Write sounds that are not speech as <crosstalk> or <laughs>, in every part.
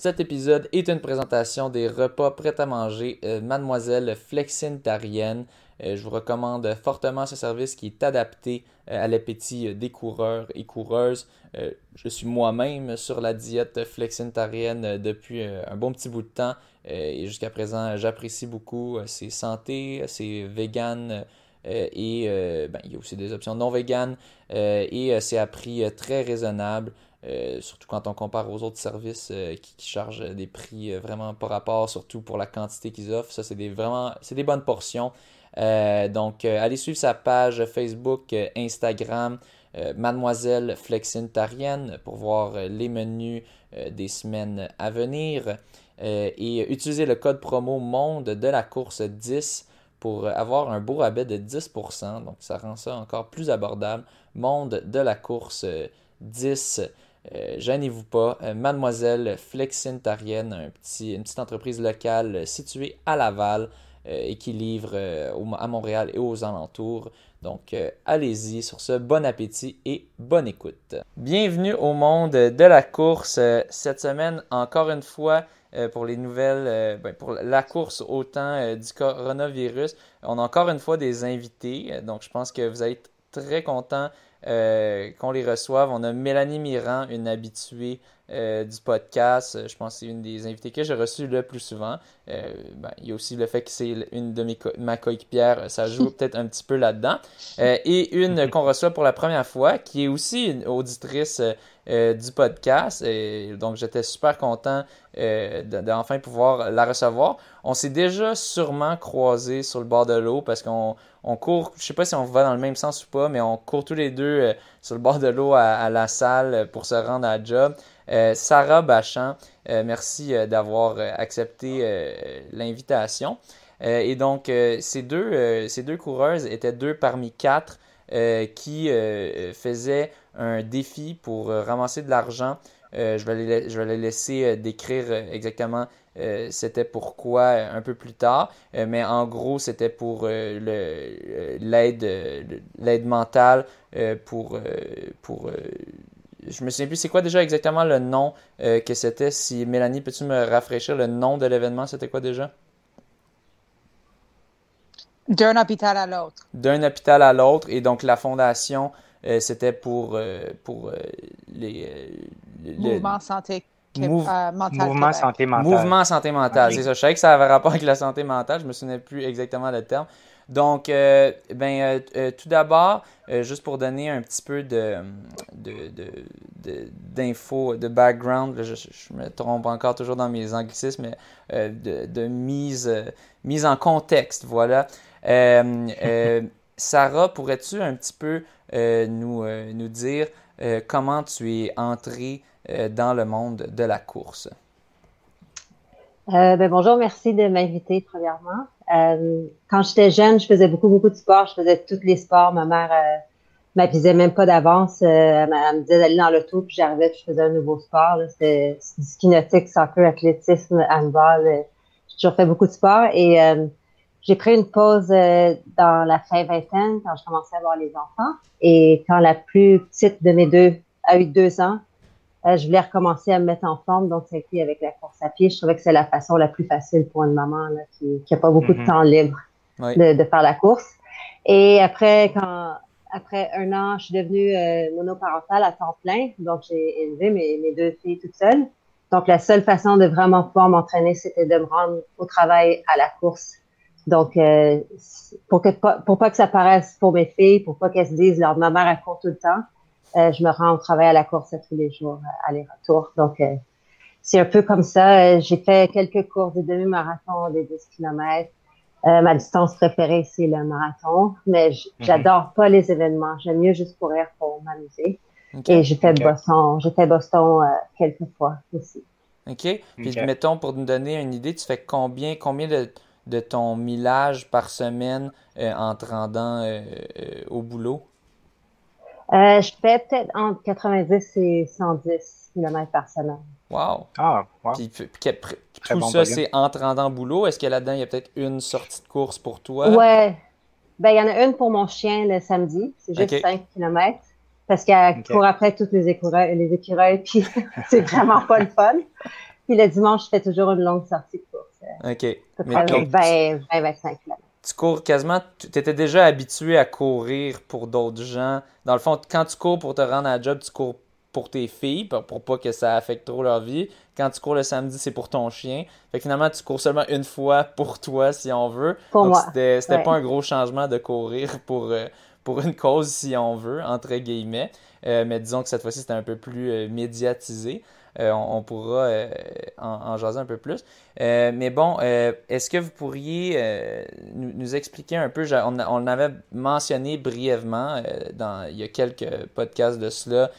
Cet épisode est une présentation des repas prêts à manger euh, Mademoiselle Flexintarienne. Euh, je vous recommande fortement ce service qui est adapté euh, à l'appétit des coureurs et coureuses. je suis moi-même sur la diète flexintarienne depuis un bon petit bout de temps et jusqu'à présent j'apprécie beaucoup. C'est santé, c'est vegan. et ben, il y a aussi des options non vegan et c'est à prix très raisonnable. Euh, surtout quand on compare aux autres services euh, qui, chargent des prix euh, vraiment par rapport, surtout pour la quantité qu'ils offrent. Ça, c'est des, vraiment c'est des bonnes portions. donc, allez suivre sa page Facebook, Instagram, Mademoiselle Flexintarienne pour voir les menus des semaines à venir. et utilisez le code promo MONDE de la course 10 pour avoir un beau rabais de 10%. Donc, ça rend ça encore plus abordable. Monde de la course 10. Euh, gênez-vous pas. Euh, Mademoiselle Flexintarienne, un une petite entreprise locale euh, située à Laval et qui livre à Montréal et aux alentours. Donc, allez-y sur ce. Bon appétit et bonne écoute. Bienvenue au monde de la course. cette semaine, encore une fois, pour les nouvelles, ben, pour la course au temps du coronavirus. On a encore une fois des invités. donc, je pense que vous être très contents euh, qu'on les reçoive. On a Mélanie Mirand, une habituée euh, du podcast. Je pense que c'est une des invités que j'ai reçues le plus souvent. Euh, ben, il y a aussi le fait que c'est une de mes co ma coéquipière, ça joue <laughs> peut-être un petit peu là-dedans. et une qu'on reçoit pour la première fois, qui est aussi une auditrice du podcast. Et donc j'étais super content d'enfin pouvoir la recevoir. On s'est déjà sûrement croisés sur le bord de l'eau parce qu'on on court, je sais pas si on va dans le même sens ou pas, mais on court tous les deux euh, sur le bord de l'eau à, la salle pour se rendre à la job. Euh, Sarah Bachan, euh, merci d'avoir accepté l'invitation. et donc, ces, deux, ces deux coureuses étaient deux parmi quatre qui faisaient un défi pour ramasser de l'argent. je, vais les, je vais les laisser décrire exactement euh, c'était pourquoi euh, un peu plus tard, euh, mais en gros, c'était pour l'aide l'aide mentale pour pour je me souviens plus c'est quoi déjà exactement le nom que c'était. Si Mélanie peux-tu me rafraîchir le nom de l'événement? C'était quoi déjà? D'un hôpital à l'autre. D'un hôpital à l'autre. Et donc la fondation c'était pour pour les, mouvement santé euh, mouvement santé mentale. Mouvement santé mentale, c'est ça. Je savais que ça avait rapport avec la santé mentale, je me souvenais plus exactement le terme. Donc, euh, ben, euh, tout d'abord, juste pour donner un petit peu de, d'infos, de, background, je, me trompe encore toujours dans mes anglicismes, mais de, mise, mise en contexte, voilà. <laughs> Sarah, pourrais-tu un petit peu nous, nous dire comment tu es entrée euh, dans le monde de la course? Euh, ben bonjour, merci de m'inviter premièrement. Euh, quand j'étais jeune, je faisais beaucoup, beaucoup de sport. Je faisais tous les sports. Ma mère euh, m'avisait même pas d'avance. elle, me disait d'aller dans l'auto, puis j'arrivais, puis je faisais un nouveau sport. C'était du ski nautique, soccer, athlétisme, handball. j'ai toujours fait beaucoup de sport. Et j'ai pris une pause dans la fin vingtaine quand je commençais à avoir les enfants. Et quand la plus petite de mes deux a eu deux ans, euh, je voulais recommencer à me mettre en forme, donc ça a été avec la course à pied. Je trouvais que c'est la façon la plus facile pour une maman qui n'a pas beaucoup de mhm. temps libre de, faire la course. Et après, quand après un an, je suis devenue euh, monoparentale à temps plein, donc j'ai élevé mes, mes deux filles toutes seules. Donc la seule façon de vraiment pouvoir m'entraîner, c'était de me rendre au travail à la course. Donc euh, pour que pour pas que ça paraisse pour mes filles, pour pas qu'elles se disent leur ma mère elle court tout le temps euh, je me rends au travail à la course tous les jours, euh, aller-retour. Donc, euh, c'est un peu comme ça. J'ai fait quelques courses de demi-marathon, des 10 km. ma distance préférée, c'est le marathon, mais mhm. j'adore pas les événements. J'aime mieux juste courir pour m'amuser. Et j'ai fait Boston, j'ai fait Boston quelques fois aussi. OK. Puis mettons, pour nous donner une idée, tu fais combien, combien de, de ton millage par semaine en te rendant au boulot? Euh, je fais peut-être entre 90 et 110 km par semaine. Wow! Ah, wow. Puis, tout ça, c'est entre rendant boulot? Est-ce que là-dedans, il y a peut-être une sortie de course pour toi? Ouais. Ben, il y en a une pour mon chien le samedi. C'est juste 5 km. Parce qu'elle court après toutes les écureuils, les écureuils, puis <laughs> c'est vraiment pas le fun. Puis le dimanche, je fais toujours une longue sortie de course. OK. Mais 20, 25 km. Tu cours quasiment, tu étais déjà habitué à courir pour d'autres gens. Dans le fond, quand tu cours pour te rendre à la job, tu cours pour tes filles, pour, pas que ça affecte trop leur vie. Quand tu cours le samedi, c'est pour ton chien. Fait que finalement, tu cours seulement une fois pour toi, si on veut. Pour Donc, moi. C'était pas un gros changement de courir pour, euh, pour une cause, si on veut, entre guillemets. Euh, mais disons que cette fois-ci, c'était un peu plus euh, médiatisé. Euh, on, pourra euh, en, jaser un peu plus. Euh, mais bon, est-ce que vous pourriez nous, expliquer un peu, on, on avait mentionné brièvement dans, il y a quelques podcasts de cela,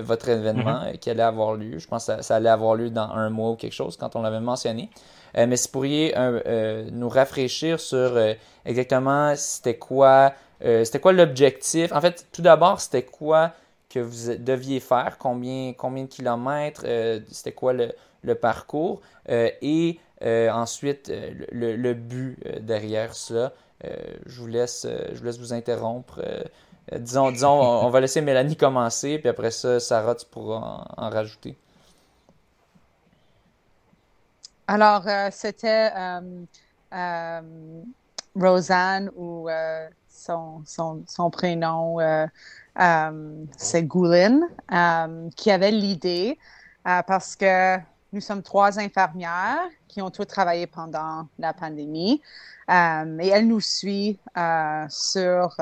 votre événement mm-hmm. qui allait avoir lieu. Je pense que ça, allait avoir lieu dans un mois ou quelque chose quand on l'avait mentionné. mais si vous pourriez nous rafraîchir sur exactement c'était quoi, c'était quoi l'objectif. En fait, tout d'abord, c'était quoi que vous deviez faire, combien, combien de kilomètres, euh, c'était quoi le, le parcours, euh, et euh, ensuite le, but derrière cela. je, vous laisse, je vous laisse vous interrompre. disons, disons on, va laisser Mélanie commencer, puis après ça, Sarah, tu pourras en, rajouter. Alors, c'était Rosanne ou son, son, son, prénom euh, c'est Goulin, euh, qui avait l'idée euh, parce que nous sommes trois infirmières qui ont toutes travaillé pendant la pandémie et elle nous suit sur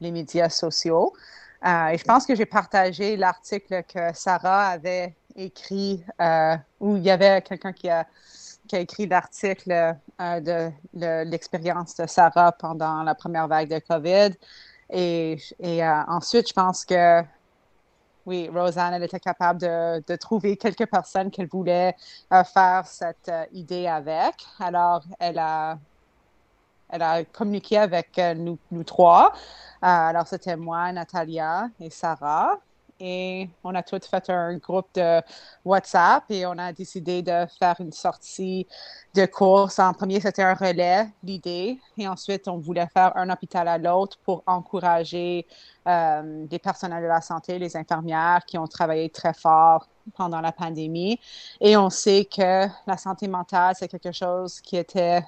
les médias sociaux. et je pense que j'ai partagé l'article que Sarah avait écrit, où il y avait quelqu'un qui a, qui a écrit l'article de l'expérience de Sarah pendant la première vague de COVID. Et, euh, ensuite, je pense que, oui, Rosanne, elle était capable de, trouver quelques personnes qu'elle voulait euh, faire cette euh, idée avec. Alors, elle a, elle a communiqué avec nous, trois. alors, c'était moi, Natalia et Sarah et on a tous fait un groupe de WhatsApp et on a décidé de faire une sortie de course. En premier, c'était un relais, l'idée, et ensuite, on voulait faire un hôpital à l'autre pour encourager euh, des personnels de la santé, les infirmières qui ont travaillé très fort pendant la pandémie. Et on sait que la santé mentale, c'est quelque chose qui était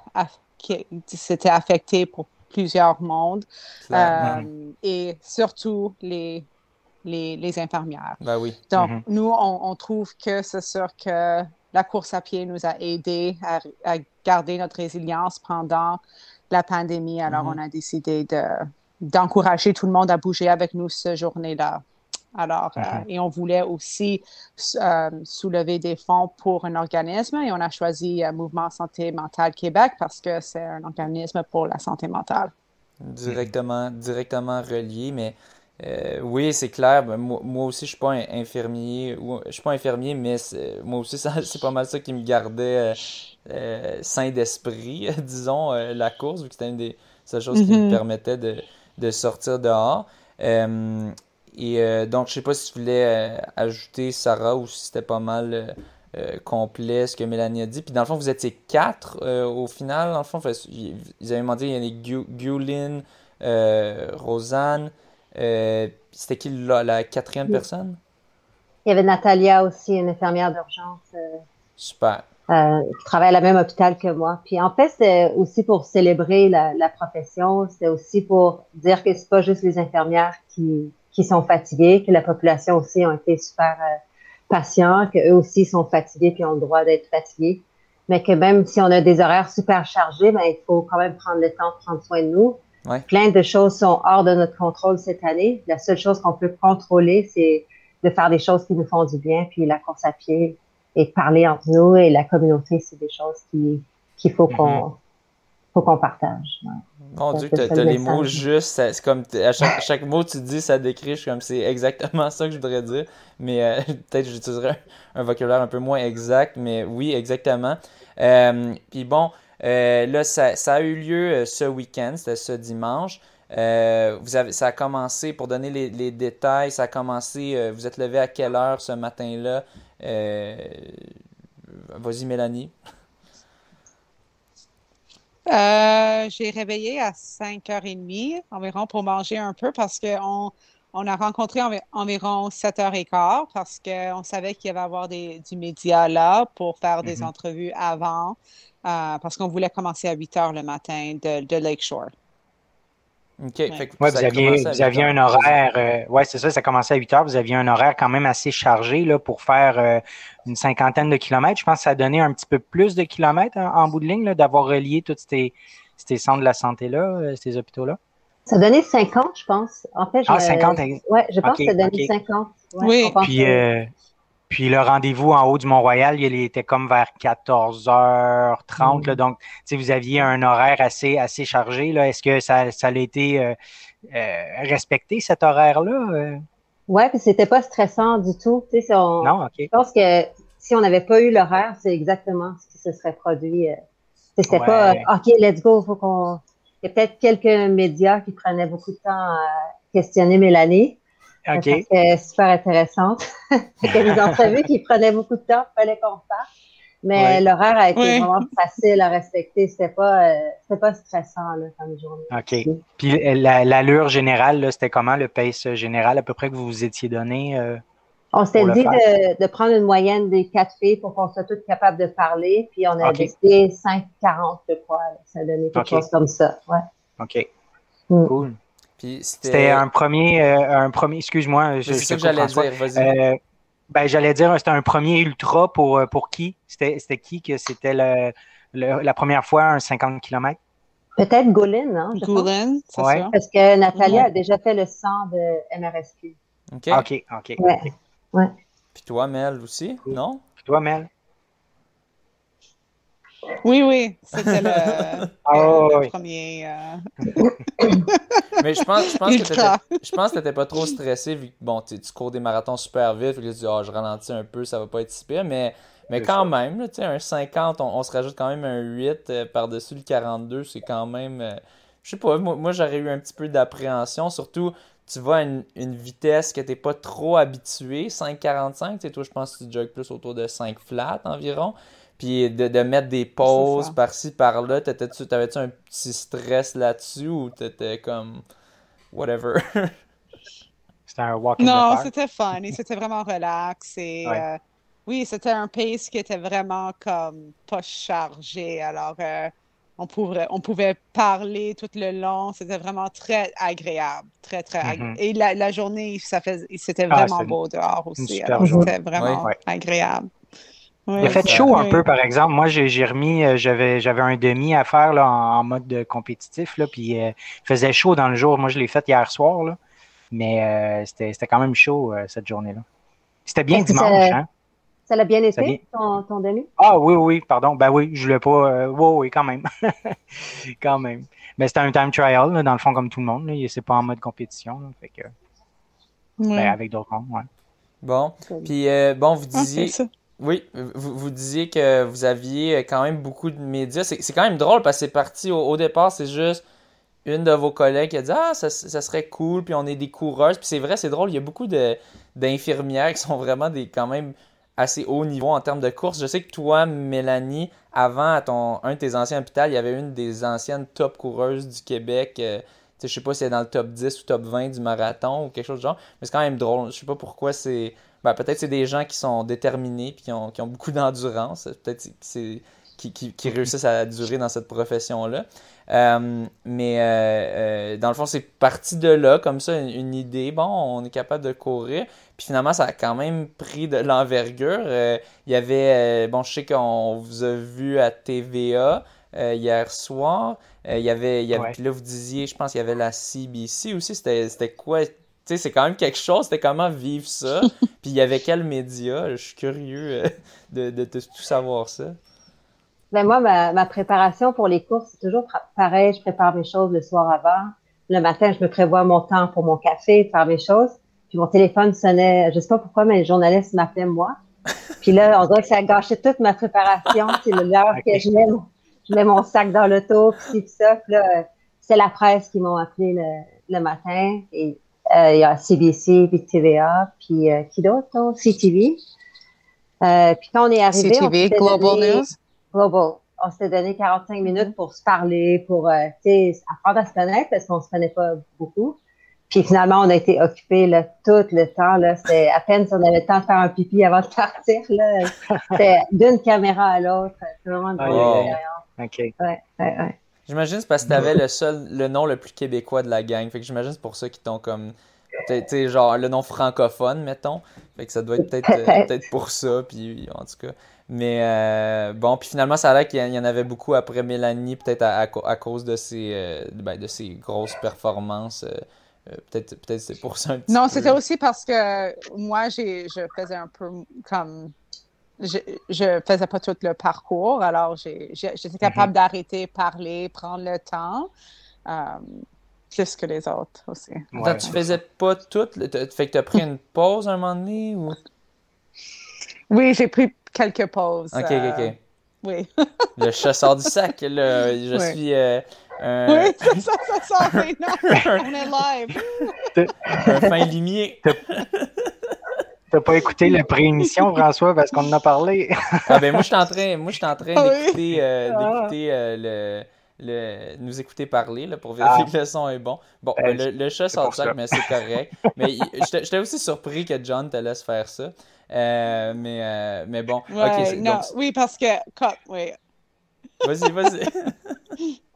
qui s'était affecté pour plusieurs mondes euh, et surtout les les, infirmières. Ben oui. Donc, mm-hmm. nous, on, trouve que c'est sûr que la course à pied nous a aidé à, garder notre résilience pendant la pandémie. Alors, mm-hmm. on a décidé de, d'encourager tout le monde à bouger avec nous ce journée-là. Alors, euh, et on voulait aussi euh, soulever des fonds pour un organisme et on a choisi euh, Mouvement Santé Mentale Québec parce que c'est un organisme pour la santé mentale. Directement, directement relié, mais euh, oui, c'est clair. Ben, moi, aussi, je suis pas un infirmier. Je suis pas infirmier, mais moi aussi, <laughs> c'est pas mal ça qui me gardait euh, euh, sain d'esprit, <laughs> disons, la course, vu que c'était une des seules choses qui me mm-hmm. permettait de, de sortir dehors. et donc, je sais pas si tu voulais ajouter Sarah ou si c'était pas mal complet ce que Mélanie a dit. Puis dans le fond, vous étiez quatre au final. Dans le fond, ils avaient demandé il y avait Gulin, Rosanne. Euh, c'était qui la, quatrième personne? Il y avait Natalia aussi, une infirmière d'urgence. Euh, Super. Euh, qui travaille à la même hôpital que moi. Puis en fait, c'est aussi pour célébrer la, profession, c'est aussi pour dire que c'est pas juste les infirmières qui, qui sont fatiguées, que la population aussi ont été super patients, qu'eux aussi sont fatigués puis ont le droit d'être fatigués, mais que même si on a des horaires super chargés, ben, il faut quand même prendre le temps de prendre soin de nous. Plein de choses sont hors de notre contrôle cette année. La seule chose qu'on peut contrôler, c'est de faire des choses qui nous font du bien, puis la course à pied et de parler entre nous et la communauté, c'est des choses qui qu'il faut qu'on mm-hmm. faut qu'on partage. Mon Dieu, tu as, les mots justes. C'est comme à chaque, mot que tu dis, ça décrit. comme c'est exactement <laughs> ça que je voudrais dire. Mais euh, <laughs> peut-être que j'utiliserai un, vocabulaire un peu moins exact. Mais oui, exactement. Euh, puis bon, euh, là, ça, a eu lieu euh, ce week-end, c'était ce dimanche. Euh, vous avez, ça a commencé, pour donner les, détails, ça a commencé, vous êtes levé à quelle heure ce matin-là? Vas-y, Mélanie. j'ai réveillé à 5h30 environ pour manger un peu parce qu'on on a rencontré environ 7h15 parce qu'on savait qu'il y avait avoir des, du média là pour faire des mhm. entrevues avant, parce qu'on voulait commencer à 8h le matin de, de Lakeshore. OK. vous, aviez, un horaire, euh, ouais, c'est ça, ça commençait à 8 heures. Vous aviez un horaire quand même assez chargé là, pour faire euh, une cinquantaine de kilomètres. Je pense que ça a donné un petit peu plus de kilomètres en, bout de ligne d'avoir relié tous ces, ces, centres de la santé-là, ces hôpitaux-là. Ça a donné 50, je pense. En fait, ah, 50? Oui, je pense que ça a donné 50. oui. Puis, euh, puis le rendez-vous en haut du Mont-Royal, il était comme vers 14h30. Là, mm. donc, vous aviez un horaire assez, assez chargé. Est-ce que ça, ça a été euh, euh, respecté, cet horaire-là? Oui, puis c'était pas stressant du tout. non, OK. Je pense que si on n'avait pas eu l'horaire, c'est exactement ce qui se serait produit. C'était pas OK, let's go, faut qu'on il y a peut-être quelques médias qui prenaient beaucoup de temps à questionner Mélanie. OK. C'était super intéressante. <laughs> C'était des entrevues qui prenaient beaucoup de temps, il fallait qu'on fasse. Mais l'horaire a été vraiment facile à respecter. C'était pas, euh, pas stressant là, comme journée. OK. Puis l'allure générale, c'était comment le pace général à peu près que vous vous étiez donné? Euh, on s'était dit de, de, prendre une moyenne des quatre filles pour qu'on soit toutes capables de parler, puis on a décidé 5,40, je crois. Ça a donné quelque chose comme ça. Ouais. OK. Mm. Cool. C'était un premier, euh, un premier, excuse-moi, c'est ce que j'allais dire, vas-y. Euh, ben, j'allais dire, c'était un premier ultra pour, euh, pour qui? C'était qui que c'était le, la première fois un 50 km? Peut-être Goulin, hein? Goulin, c'est ouais. Parce que Nathalie a déjà fait le 100 de MRSQ. OK. OK, OK. Ouais. Ouais. Puis toi, Mel aussi, non? Puis toi, Mel? Oui, oui, c'était le, <laughs> oh, premier. Euh... <laughs> Mais je pense, je pense que je pense que t'étais pas trop stressé vu que bon, tu cours des marathons super vite, puis tu dis oh, je ralentis un peu, ça va pas être si pire, mais mais quand même, tu sais, un 50, on, se rajoute quand même un 8 euh, par-dessus le 42, c'est quand même. Euh, je sais pas, moi, moi j'aurais eu un petit peu d'appréhension, surtout tu vas à une, vitesse que tu n'es pas trop habitué, 5,45, tu toi, je pense que tu jogues plus autour de 5 flats environ. Puis de, mettre des pauses par-ci, par-là, t'avais-tu un petit stress là-dessus ou t'étais comme whatever? <laughs> c'était un walk Non, c'était fun et c'était vraiment relax. Et, euh, oui, c'était un pace qui était vraiment comme pas chargé. Alors, euh, on pouvait, on pouvait parler tout le long. C'était vraiment très agréable. Très, très agréable. Mm-hmm. Et la, journée, ça fait, c'était ah, vraiment beau dehors aussi. C'était vraiment agréable. Il a fait chaud un peu, par exemple. Moi, j'ai remis, euh, j'avais j'avais un demi à faire là, en, mode compétitif, là, puis euh, il faisait chaud dans le jour. Moi, je l'ai fait hier soir, là, mais euh, c'était quand même chaud cette journée-là. C'était bien dimanche, hein? Ça l'a bien été, Ton, ton, demi? Ah oui, oui, pardon. Ben oui, je ne l'ai pas. Euh, oui, oui, quand même. <laughs> quand même. Mais c'était un time trial, dans le fond, comme tout le monde. C'est pas en mode compétition. fait que, ben, avec d'autres mondes, ouais. Bon. Puis, euh, bon, vous ah, disiez. Oui, vous, disiez que vous aviez quand même beaucoup de médias. C'est quand même drôle parce que c'est parti au, départ, c'est juste une de vos collègues qui a dit Ah, ça, serait cool, puis on est des coureuses. Puis c'est vrai, c'est drôle, il y a beaucoup d'infirmières qui sont vraiment des quand même assez haut niveau en termes de course. Je sais que toi, Mélanie, avant, à ton, un de tes anciens hôpitaux, il y avait une des anciennes top coureuses du Québec. Euh, je sais pas si elle est dans le top 10 ou top 20 du marathon ou quelque chose de genre, mais c'est quand même drôle. Je sais pas pourquoi c'est. Ben, peut-être c'est des gens qui sont déterminés et qui ont, qui ont beaucoup <laughs> d'endurance. Peut-être c'est qui, qui, réussissent à durer dans cette profession-là. Euh, mais euh, euh, dans le fond, c'est parti de là, comme ça, une, idée. Bon, on est capable de courir. Puis finalement, ça a quand même pris de l'envergure. Il y avait, bon, je sais qu'on vous a vu à TVA hier soir. il y avait, il y avait là, vous disiez, je pense qu'il y avait la CBC aussi. C'était quoi? Tu sais, c'est quand même quelque chose. C'était comment vivre ça. <laughs> Puis il y avait quel média? Je suis curieux de, de tout savoir ça. Ben moi, ma, préparation pour les courses, c'est toujours pareil. Je prépare mes choses le soir avant. Le matin, je me prévois mon temps pour mon café, faire mes choses. Puis mon téléphone sonnait, je sais pas pourquoi, mais les journalistes m'appelaient moi. <laughs> Puis là, on dirait que ça a gâché toute ma préparation. C'est l'heure que je mets, je mets mon sac dans l'auto, puis ça. Puis là, c'est la presse qui m'ont appelé le, matin. Et euh, il y a CBC, puis TVA, puis euh, qui d'autre? CTV. Euh, puis quand on est arrivé... CTV, Global News? Global. On s'était donné 45 minutes pour se parler, pour euh, apprendre à se connaître parce qu'on se connaît pas beaucoup. puis finalement, on a été occupés là, tout le temps. Là. C'est à peine si on avait le temps de faire un pipi avant de partir. Là. C'était d'une caméra à l'autre. C'est vraiment une bonne OK. Ouais, ouais, ouais. J'imagine c'est parce que t'avais le seul, le nom le plus québécois de la gang. Fait que j'imagine c'est pour ça qu'ils t'ont comme, tu sais, genre le nom francophone, mettons. Fait que ça doit être peut-être euh, <laughs> peut pour ça, puis en tout cas. Mais euh, bon, puis finalement, ça a l'air qu'il y en avait beaucoup après Mélanie, peut-être à, à, cause de ses, euh, ben, de ses grosses performances. peut-être peut c'est pour ça un petit Non, c'était aussi parce que moi, j'ai, je faisais un peu comme je, je faisais pas tout le parcours, alors j'étais capable mhm. d'arrêter, parler, prendre le temps, euh, plus que les autres aussi. Donc, tu faisais pas tout, fait que tu as pris une pause un moment donné ou? Oui, j'ai pris quelques pauses. Ok, ok, ok. Euh, oui. <laughs> le chasseur du sac, là, je suis. Euh, Oui, <laughs> ça, ça, ça sort maintenant. <laughs> On est live. un fin limier. T'as pas écouté la pré-émission, <laughs> François, parce qu'on en a parlé. ah ben moi, je suis en train, moi, je en train ah d'écouter, euh, ah. euh, le, le, nous écouter parler là, pour vérifier ah. que le son est bon. Bon, ben, le, le, chat sort ça, mais c'est correct. <laughs> mais j'étais aussi surpris que John te laisse faire ça. Euh, mais, mais bon. non, oui, parce que. Oui. Vas-y, vas-y. <laughs>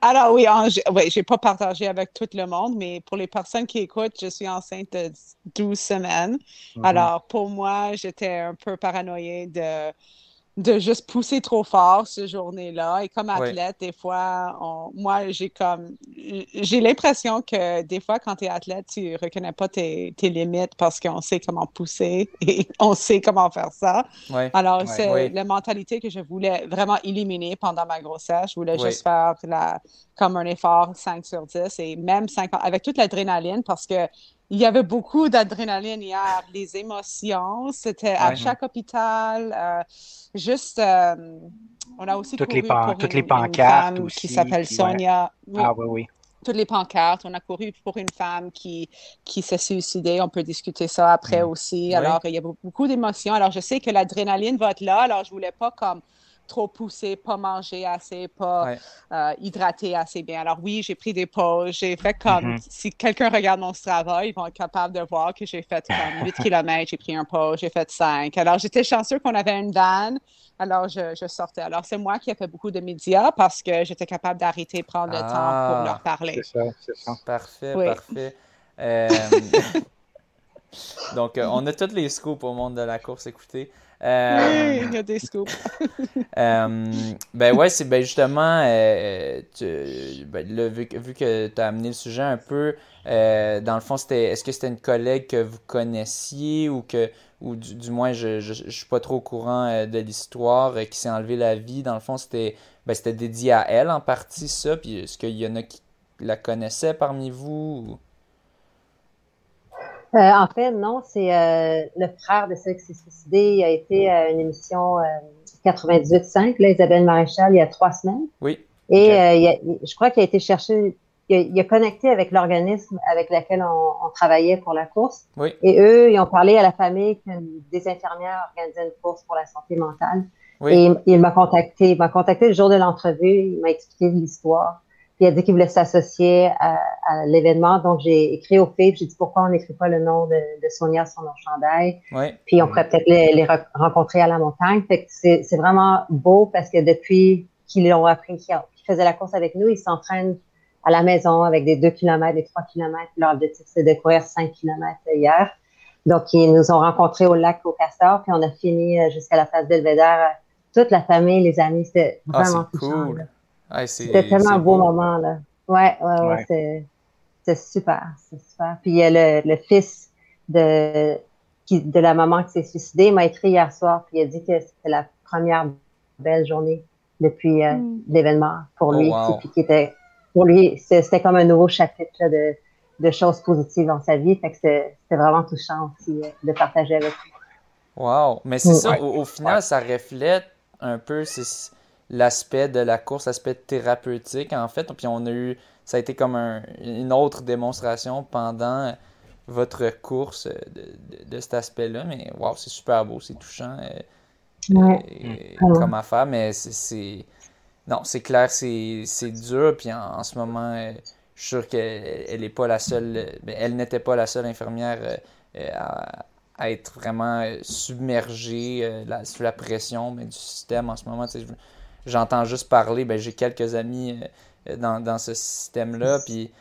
Alors oui, je oui, j'ai pas partagé avec tout le monde, mais pour les personnes qui écoutent, je suis enceinte de 12 semaines. Mm-hmm. Alors pour moi, j'étais un peu paranoïée de de juste pousser trop fort ce journée-là. Et comme athlète, des fois, moi, j'ai comme j'ai l'impression que des fois, quand tu es athlète, tu reconnais pas tes, tes limites parce qu'on sait comment pousser <laughs> et on sait comment faire ça. Alors, c'est la mentalité que je voulais vraiment éliminer pendant ma grossesse. Je voulais juste faire la, comme un effort 5 sur 10 et même 5 avec toute l'adrénaline parce que il y avait beaucoup d'adrénaline hier, les émotions. C'était à chaque hôpital. Euh, juste, euh, on a aussi toutes les, pour toutes les pancartes aussi, qui s'appelle Sonia. Ah oui, oui. Toutes les pancartes. On a couru pour une femme qui, qui s'est suicidée. On peut discuter ça après mm. aussi. Alors, il y a beaucoup d'émotions. Alors, je sais que l'adrénaline va être là. Alors, je voulais pas comme trop poussé, pas manger assez, pas euh, hydraté assez bien. Alors oui, j'ai pris des pauses. J'ai fait comme, mm-hmm. si quelqu'un regarde mon travail, ils vont être capables de voir que j'ai fait comme 8 <laughs> km, j'ai pris un pause, j'ai fait 5. Alors j'étais chanceux qu'on avait une vanne. Alors, je, sortais. Alors, c'est moi qui ai fait beaucoup de médias parce que j'étais capable d'arrêter, prendre le temps pour ah. leur parler. C'est ça, c'est ça. Parfait, parfait. Euh, <laughs> <laughs> donc, euh, on a tous les scoops au monde de la course, écoutez. Euh, oui, il y a des scoops. <laughs> euh, ben ouais, c'est ben justement, euh, ben, vu, vu, que tu as amené le sujet un peu, euh, dans le fond, c'était est-ce que c'était une collègue que vous connaissiez ou que ou du, moins je, je, suis pas trop au courant de l'histoire qui s'est enlevé la vie? Dans le fond, c'était ben, c'était dédié à elle en partie ça. Puis est-ce qu'il y en a qui la connaissaient parmi vous? Euh, en fait, non, c'est euh, le frère de celui qui s'est suicidé. Il a été à une émission 98.5, euh, là, Isabelle Maréchal, il y a trois semaines. Oui. Et je crois qu'il a été cherché, il a, connecté avec l'organisme avec lequel on, travaillait pour la course. Oui. Et eux, ils ont parlé à la famille que des infirmières organisaient une course pour la santé mentale. Oui. Et il m'a contacté, il m'a contacté le jour de l'entrevue, il m'a expliqué l'histoire. Puis il a dit qu'il voulait s'associer à, l'événement. Donc, j'ai écrit au FIP, j'ai dit pourquoi on n'écrit pas le nom de, Sonia sur nos chandails. Puis on pourrait peut-être les, rencontrer à la montagne. Fait que c'est vraiment beau parce que depuis qu'ils l'ont appris, qu'ils faisaient la course avec nous, ils s'entraînent à la maison avec des 2 km, des 3 km. Leur objectif, c'est de courir 5 km hier. Donc, ils nous ont rencontrés au lac au Castor, puis on a fini euh, jusqu'à la place Belvédère. Toute la famille, les amis, c'était ah, vraiment cool. C'était tellement un beau, moment, là. Ouais, ouais, ouais, c'est super, c'est super. Puis le, le fils de, qui, de la maman qui s'est suicidée m'a écrit hier soir, puis il a dit que c'était la première belle journée depuis euh, mm. l'événement pour oh, lui. Puis qui était, pour lui, c'était comme un nouveau chapitre de, de choses positives dans sa vie. Fait que c'était vraiment touchant aussi euh, de partager avec lui. Wow! Mais c'est ça, au, au, final, ça reflète un peu l'aspect de la course, l'aspect thérapeutique, en fait. Puis on a eu, ça a été comme une autre démonstration pendant votre course de, de, cet aspect-là. Mais waouh, c'est super beau, c'est touchant euh, ouais. comme affaire. Mais c'est. Non, c'est clair, c'est dur. Puis en, ce moment, euh, suis sûr qu'elle n'est pas la seule, ben, elle n'était pas la seule infirmière à, être vraiment submergée sous la pression mais, du système en ce moment. J'entends juste parler, ben, j'ai quelques amis dans, dans ce système-là, puis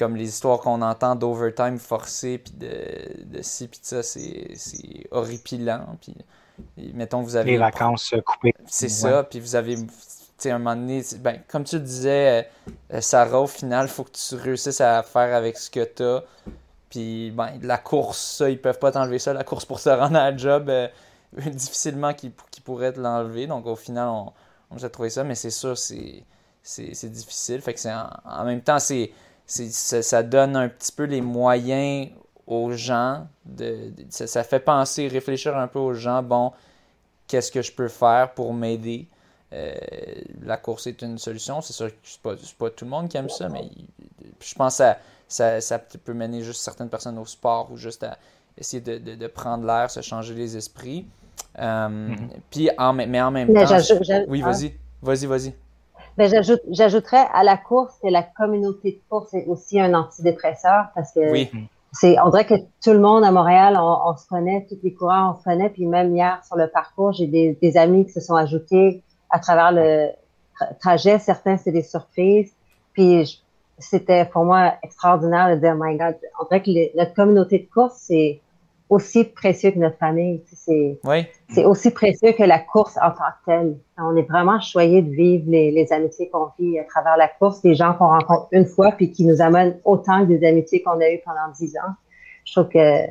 comme les histoires qu'on entend d'overtime forcé, puis de, de ci, puis de ça, c'est horripilant. Puis, mettons, vous avez. Les vacances coupées. C'est ça, puis vous avez. Tu sais, un moment donné, ben, comme tu le disais, euh, Sarah, au final, il faut que tu réussisses à faire avec ce que tu as. Puis, ben, la course, ça, ils peuvent pas t'enlever ça, la course pour se rendre à la job, euh, <laughs> difficilement qu'ils pourraient te l'enlever. Donc, au final, on, a trouvé ça, mais c'est sûr, c'est difficile. Fait que c'est en même temps, c'est ça, donne un petit peu les moyens aux gens. De, ça, fait penser, réfléchir un peu aux gens. Bon, qu'est-ce que je peux faire pour m'aider? Euh, la course est une solution. C'est sûr que c'est pas, pas tout le monde qui aime ça, mais je pense que ça, ça, peut mener juste certaines personnes au sport ou juste à essayer de, prendre l'air, se changer les esprits. Mm-hmm. Puis, en, mais en même temps. oui, vas-y. Vas-y, vas-y. Ben, j'ajouterais à la course que la communauté de course est aussi un antidépresseur parce que c'est, on dirait que tout le monde à Montréal, on, se connaît, tous les coureurs, on se connaît. Puis même hier sur le parcours, j'ai des, amis qui se sont ajoutés à travers le trajet. Certains, c'est des surprises. Puis c'était pour moi extraordinaire de dire, my God, on dirait que notre communauté de course, c'est aussi précieux que notre famille. C'est c'est aussi précieux que la course en tant que telle. On est vraiment choyé de vivre les, les amitiés qu'on vit à travers la course, des gens qu'on rencontre une fois puis qui nous amènent autant que des amitiés qu'on a eues pendant dix ans. Je trouve que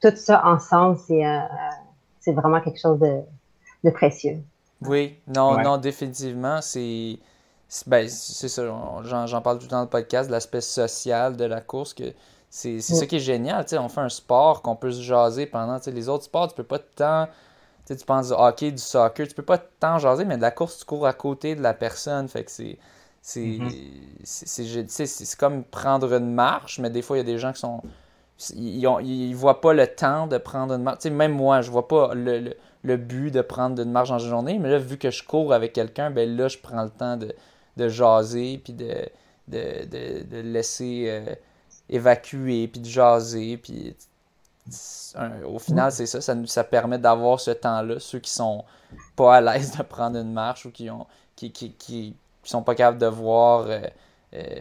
tout ça ensemble, c'est euh, c'est vraiment quelque chose de, de précieux. Oui, non, non, définitivement, c'est ben, c'est ça, j'en parle tout le temps dans le podcast, l'aspect social de la course, que c'est ça qui est génial. On fait un sport qu'on peut se jaser pendant. Les autres sports, tu peux pas tant. Tu penses du hockey, du soccer, tu peux pas tant jaser, mais de la course, tu cours à côté de la personne. Fait que c'est. C'est mm-hmm. comme prendre une marche, mais des fois, il y a des gens qui sont. Ils, ont, ils voient pas le temps de prendre une marche. même moi, je vois pas le, le, but de prendre une marche dans une journée, mais là, vu que je cours avec quelqu'un, ben là, je prends le temps de, de jaser, puis de, de, de, laisser. Euh, évacuer, puis de jaser, puis au final, c'est ça, ça, ça permet d'avoir ce temps-là. Ceux qui sont pas à l'aise de prendre une marche ou qui ont qui, qui, qui, sont pas capables de voir. Euh, euh,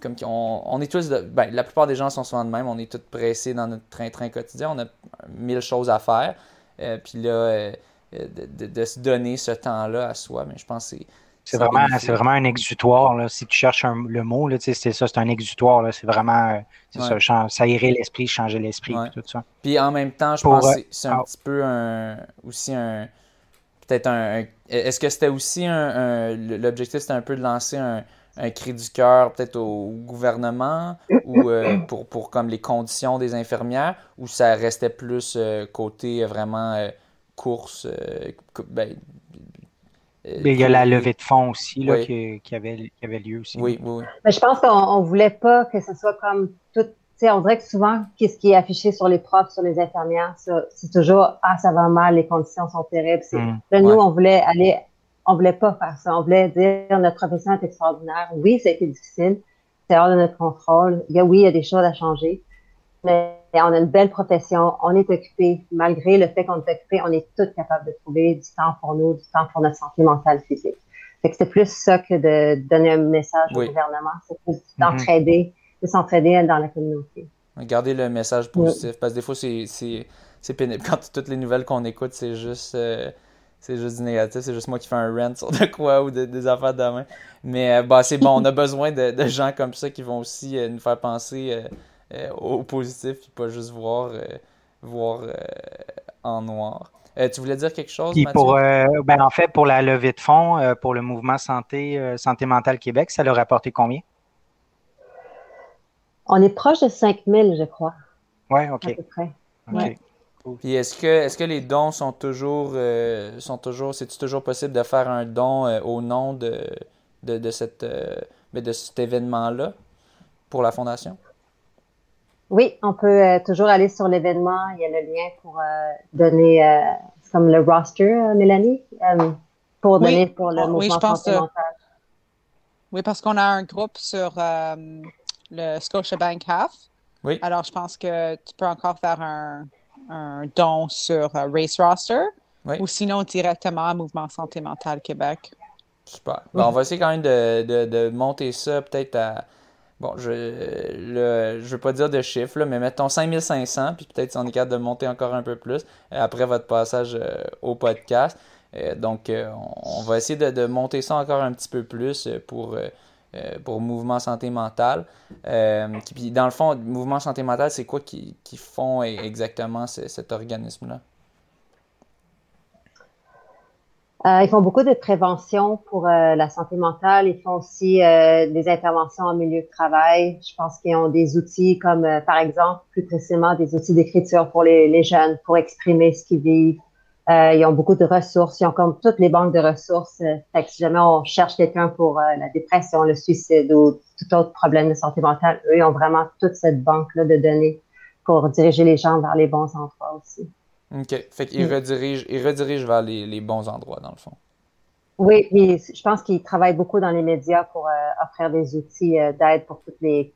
comme on, on, est tous. ben, la plupart des gens sont souvent de même. On est tous pressés dans notre train-train quotidien. On a mille choses à faire. Euh, puis là, de, de, se donner ce temps-là à soi, mais je pense que c'est c'est vraiment, c'est vraiment un exutoire. Là. Si tu cherches le mot, c'est ça, c'est un exutoire. C'est vraiment ça, ça irait l'esprit, changer l'esprit, tout ça. Puis en même temps, je pense que c'est un ah. petit peu un, aussi un. Peut-être un. Est-ce que c'était aussi un. L'objectif, c'était un peu de lancer un, cri du cœur, peut-être au gouvernement, ou euh, pour, pour comme les conditions des infirmières, ou ça restait plus euh, côté vraiment euh, course, ben, euh, il y a la levée de fonds aussi là, qui, avait, avait, lieu aussi. Oui, oui, Mais je pense qu'on ne voulait pas que ce soit comme tout. On dirait que souvent, qu'est-ce qui est affiché sur les profs, sur les infirmières, c'est toujours Ah, ça va mal, les conditions sont terribles. Hum, nous, on voulait aller, on voulait pas faire ça. On voulait dire notre profession est extraordinaire. Oui, ça a été difficile. C'est hors de notre contrôle. Il y a, oui, il y a des choses à changer. Mais on a une belle profession, on est occupé. Malgré le fait qu'on est occupé, on est tous capables de trouver du temps pour nous, du temps pour notre santé mentale, physique. Fait que c'est plus ça que de donner un message au gouvernement, c'est plus mm-hmm. d'entraider, de s'entraider dans la communauté. Garder le message positif, parce que des fois, c'est pénible. Quand toutes les nouvelles qu'on écoute, c'est juste... Euh, c'est juste du négatif, c'est juste moi qui fais un rant sur de quoi ou des affaires de main. Mais euh, bah, c'est bon, on a <laughs> besoin de, de, gens comme ça qui vont aussi euh, nous faire penser euh, au positif, puis pas juste voir, euh, voir euh, en noir. tu voulais dire quelque chose, Mathieu? Pour, ben, en fait, pour la levée de fonds, pour le mouvement Santé, Santé mentale Québec, ça leur a apporté combien? On est proche de 5 000, je crois. Oui, OK. À peu près. Puis est-ce que, est que les dons sont toujours, sont toujours, c'est toujours possible de faire un don au nom de, de, de cette, de cet événement-là pour la fondation? Oui, on peut euh, toujours aller sur l'événement. Il y a le lien pour euh, donner, euh, comme le roster, Mélanie, pour donner pour le mouvement oui, je pense, Oui, parce qu'on a un groupe sur euh, le Scotiabank Half. Oui. Alors, je pense que tu peux encore faire un, don sur euh, Race Roster. Ou sinon directement à Mouvement Santé Mentale Québec. Super. on va essayer quand même de, monter ça peut-être à. Bon, je le, je veux pas dire de chiffres, mais mettons 5500, puis peut-être si on est capable de monter encore un peu plus euh, après votre passage au podcast. Euh, donc, euh, on, va essayer de, monter ça encore un petit peu plus euh, pour, pour Mouvement Santé Mentale. puis, dans le fond, Mouvement Santé Mentale, c'est quoi qui, font e-, exactement cet organisme-là? Ils font beaucoup de prévention pour la santé mentale. Ils font aussi des interventions en milieu de travail. Je pense qu'ils ont des outils comme, par exemple, plus précisément, des outils d'écriture pour les, les, jeunes, pour exprimer ce qu'ils vivent, euh, ils ont beaucoup de ressources. Ils ont comme toutes les banques de ressources. Euh, fait que si jamais on cherche quelqu'un pour euh, la dépression, le suicide ou tout autre problème de santé mentale, eux, ils ont vraiment toute cette banque-là de données pour diriger les gens vers les bons endroits aussi. OK. Fait qu'ils mm. redirigent, ils redirigent vers les, les, bons endroits, dans le fond. Oui, je pense qu'ils travaillent beaucoup dans les médias pour offrir des outils d'aide pour tous les,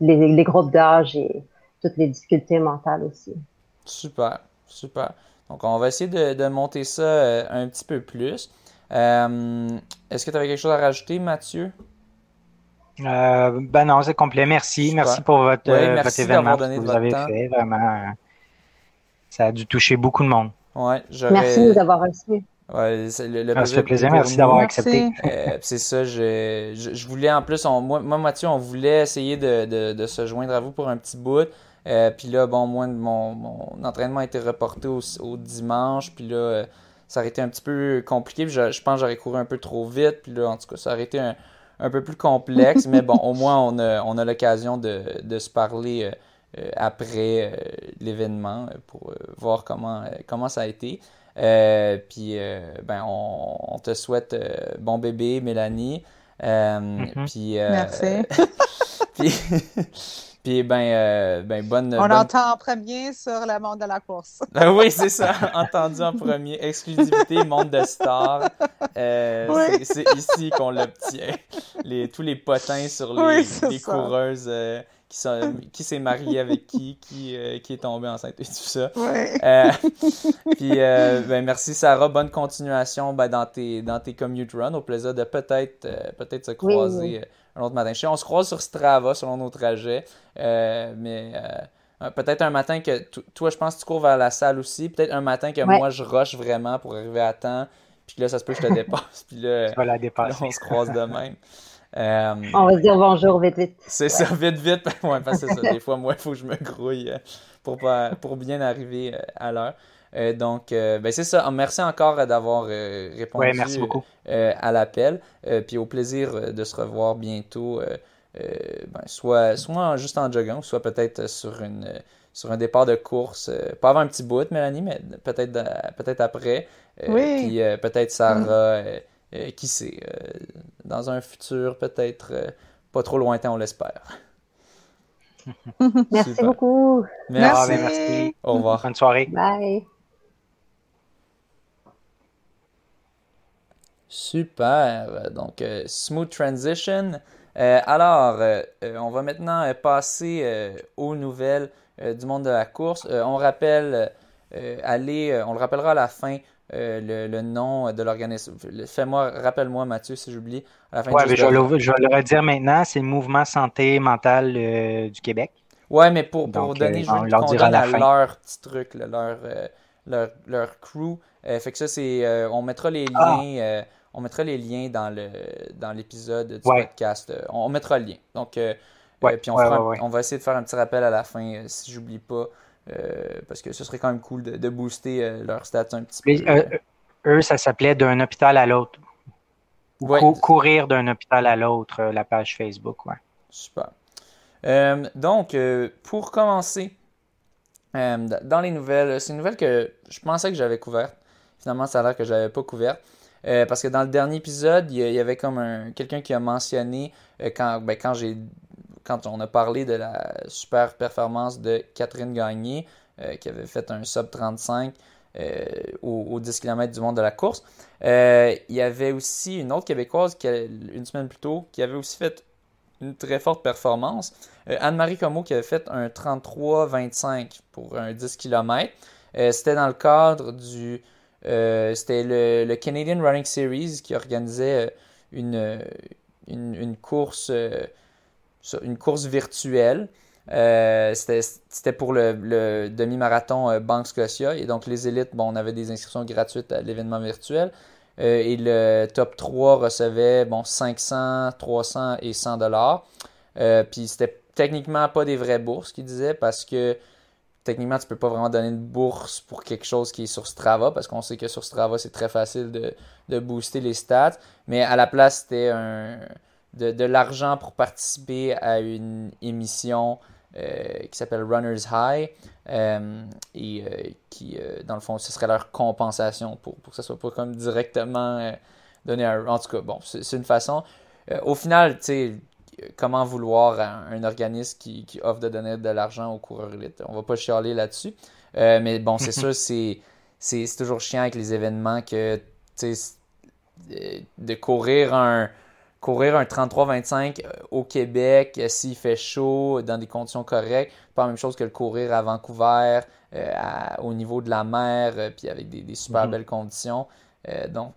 les, les groupes d'âge et toutes les difficultés mentales aussi. Super, super. Donc, on va essayer de, monter ça euh, un petit peu plus. Euh, est-ce que tu avais quelque chose à rajouter, Mathieu? Euh, ben non, c'est complet. Merci. Merci pour votre, événement que vous avez fait. Vraiment, ça a dû toucher beaucoup de monde. Ouais, merci de nous avoir reçus. Ouais, le, le ah, plaisir. Merci d'avoir accepté. c'est ça. Je, voulais en plus, moi, Mathieu, on voulait essayer de, se joindre à vous pour un petit bout. Euh, puis là, bon, moi, mon, mon, entraînement a été reporté au, dimanche. Puis là, euh, ça aurait été un petit peu compliqué. je, je, pense que j'aurais couru un peu trop vite. Puis là, en tout cas, ça aurait été un, un peu plus complexe. <laughs> mais bon, au moins, on a, on a l'occasion de, de, se parler euh, après l'événement pour voir comment, comment ça a été. puis, ben, on, te souhaite bon bébé, Mélanie. Mm-hmm. Puis, Merci. <laughs> puis, Puis, ben, euh, ben bonne. On entend en premier sur le monde de la course. <laughs> Ben oui, c'est ça. <laughs> Entendu en premier. Exclusivité, monde de stars. Euh, c'est ici qu'on l'obtient. Les, tous les potins sur les, coureuses. Euh, qui, sont, qui s'est marié avec qui, qui, qui est tombé enceinte et tout ça. puis, ben, merci Sarah, bonne continuation ben, dans, tes, dans tes commute runs. Au plaisir de peut-être peut-être se croiser un autre matin. Je sais, on se croise sur Strava selon nos trajets, euh, mais euh, peut-être un matin que toi, je pense que tu cours vers la salle aussi. Peut-être un matin que moi, je rush vraiment pour arriver à temps. Puis là, ça se peut que je te <laughs> dépasse. Puis là, la on se croise de même. Euh, on va se dire bonjour vite, vite. C'est ça, vite, vite. <laughs> ouais, parce que c'est ça. Des fois, moi, il faut que je me grouille pour, pour bien arriver à l'heure. Euh, donc, euh, ben c'est ça. Merci encore euh, d'avoir répondu à l'appel. puis au plaisir de se revoir bientôt, ben, soit, soit juste en jogging, soit peut-être sur une sur un départ de course. pas avant un petit bout, Mélanie, mais peut-être peut-être après. Puis peut-être Sarah, qui sait, dans un futur peut-être pas trop lointain, on l'espère. <laughs> merci beaucoup. Merci. merci. Au revoir. Bonne soirée. Bye. Super. Donc, euh, smooth transition. Euh, alors, euh, on va maintenant passer aux nouvelles du monde de la course. on rappelle, aller, on le rappellera à la fin. Le, nom de l'organisme. Fais-moi, rappelle-moi, Mathieu, si j'oublie. Oui, je, je, vais le redire maintenant. C'est le Mouvement Santé Mentale du Québec. Oui, mais pour, pour donner, je veux qu'on donne à, leur petit truc, leur, leur, leur, crew. fait que ça, c'est. on mettra les ah! liens. On mettra les liens dans le dans l'épisode du podcast. Euh, on, mettra le lien. Donc, euh, euh, puis on, on, va essayer de faire un petit rappel à la fin, si j'oublie pas, parce que ce serait quand même cool de, booster leur stats un petit peu. eux, ça s'appelait d'un hôpital à l'autre. courir d'un hôpital à l'autre, la page Facebook. Ouais. Super. donc, pour commencer, dans les nouvelles, c'est une nouvelle que je pensais que j'avais couverte. Finalement, ça a l'air que je n'avais pas couverte. Euh, parce que dans le dernier épisode, il y, avait comme un, quelqu'un qui a mentionné euh, quand, ben, quand, j'ai, quand on a parlé de la super performance de Catherine Gagné, euh, qui avait fait un sub 35. aux, 10 km du monde de la course. il y avait aussi une autre Québécoise, une semaine plus tôt, qui avait aussi fait une très forte performance. Anne-Marie Comeau qui avait fait un 33-25 pour un 10 km. C'était dans le cadre du euh, c'était le, Canadian Running Series qui organisait euh, une, une, course, euh, une course virtuelle. c'était pour le, demi-marathon Banque Scotia. Et donc, les élites, bon, on avait des inscriptions gratuites à l'événement virtuel. et le top 3 recevait bon, 500, 300 et 100 dollars. puis c'était techniquement pas des vraies bourses, qu'ils disaient, parce que techniquement, tu peux pas vraiment donner une bourse pour quelque chose qui est sur Strava, parce qu'on sait que sur Strava, c'est très facile de, booster les stats. Mais à la place, c'était de, l'argent pour participer à une émission euh, qui s'appelle Runner's High, euh, et euh, qui, dans le fond, ce serait leur compensation pour, pour que ça soit pas comme directement donné à En tout cas, bon, c'est une façon. au final, tu sais, comment vouloir un, organisme qui, offre de donner de l'argent aux coureurs élites. On va pas chialer là-dessus. Euh, mais bon, c'est <laughs> sûr, c'est, c'est, toujours chiant avec les événements que euh, de courir un courir un 33-25 euh, au Québec s'il fait chaud, dans des conditions correctes, pas la même chose que le courir à Vancouver, au niveau de la mer, puis avec des, super mhm. belles conditions. donc,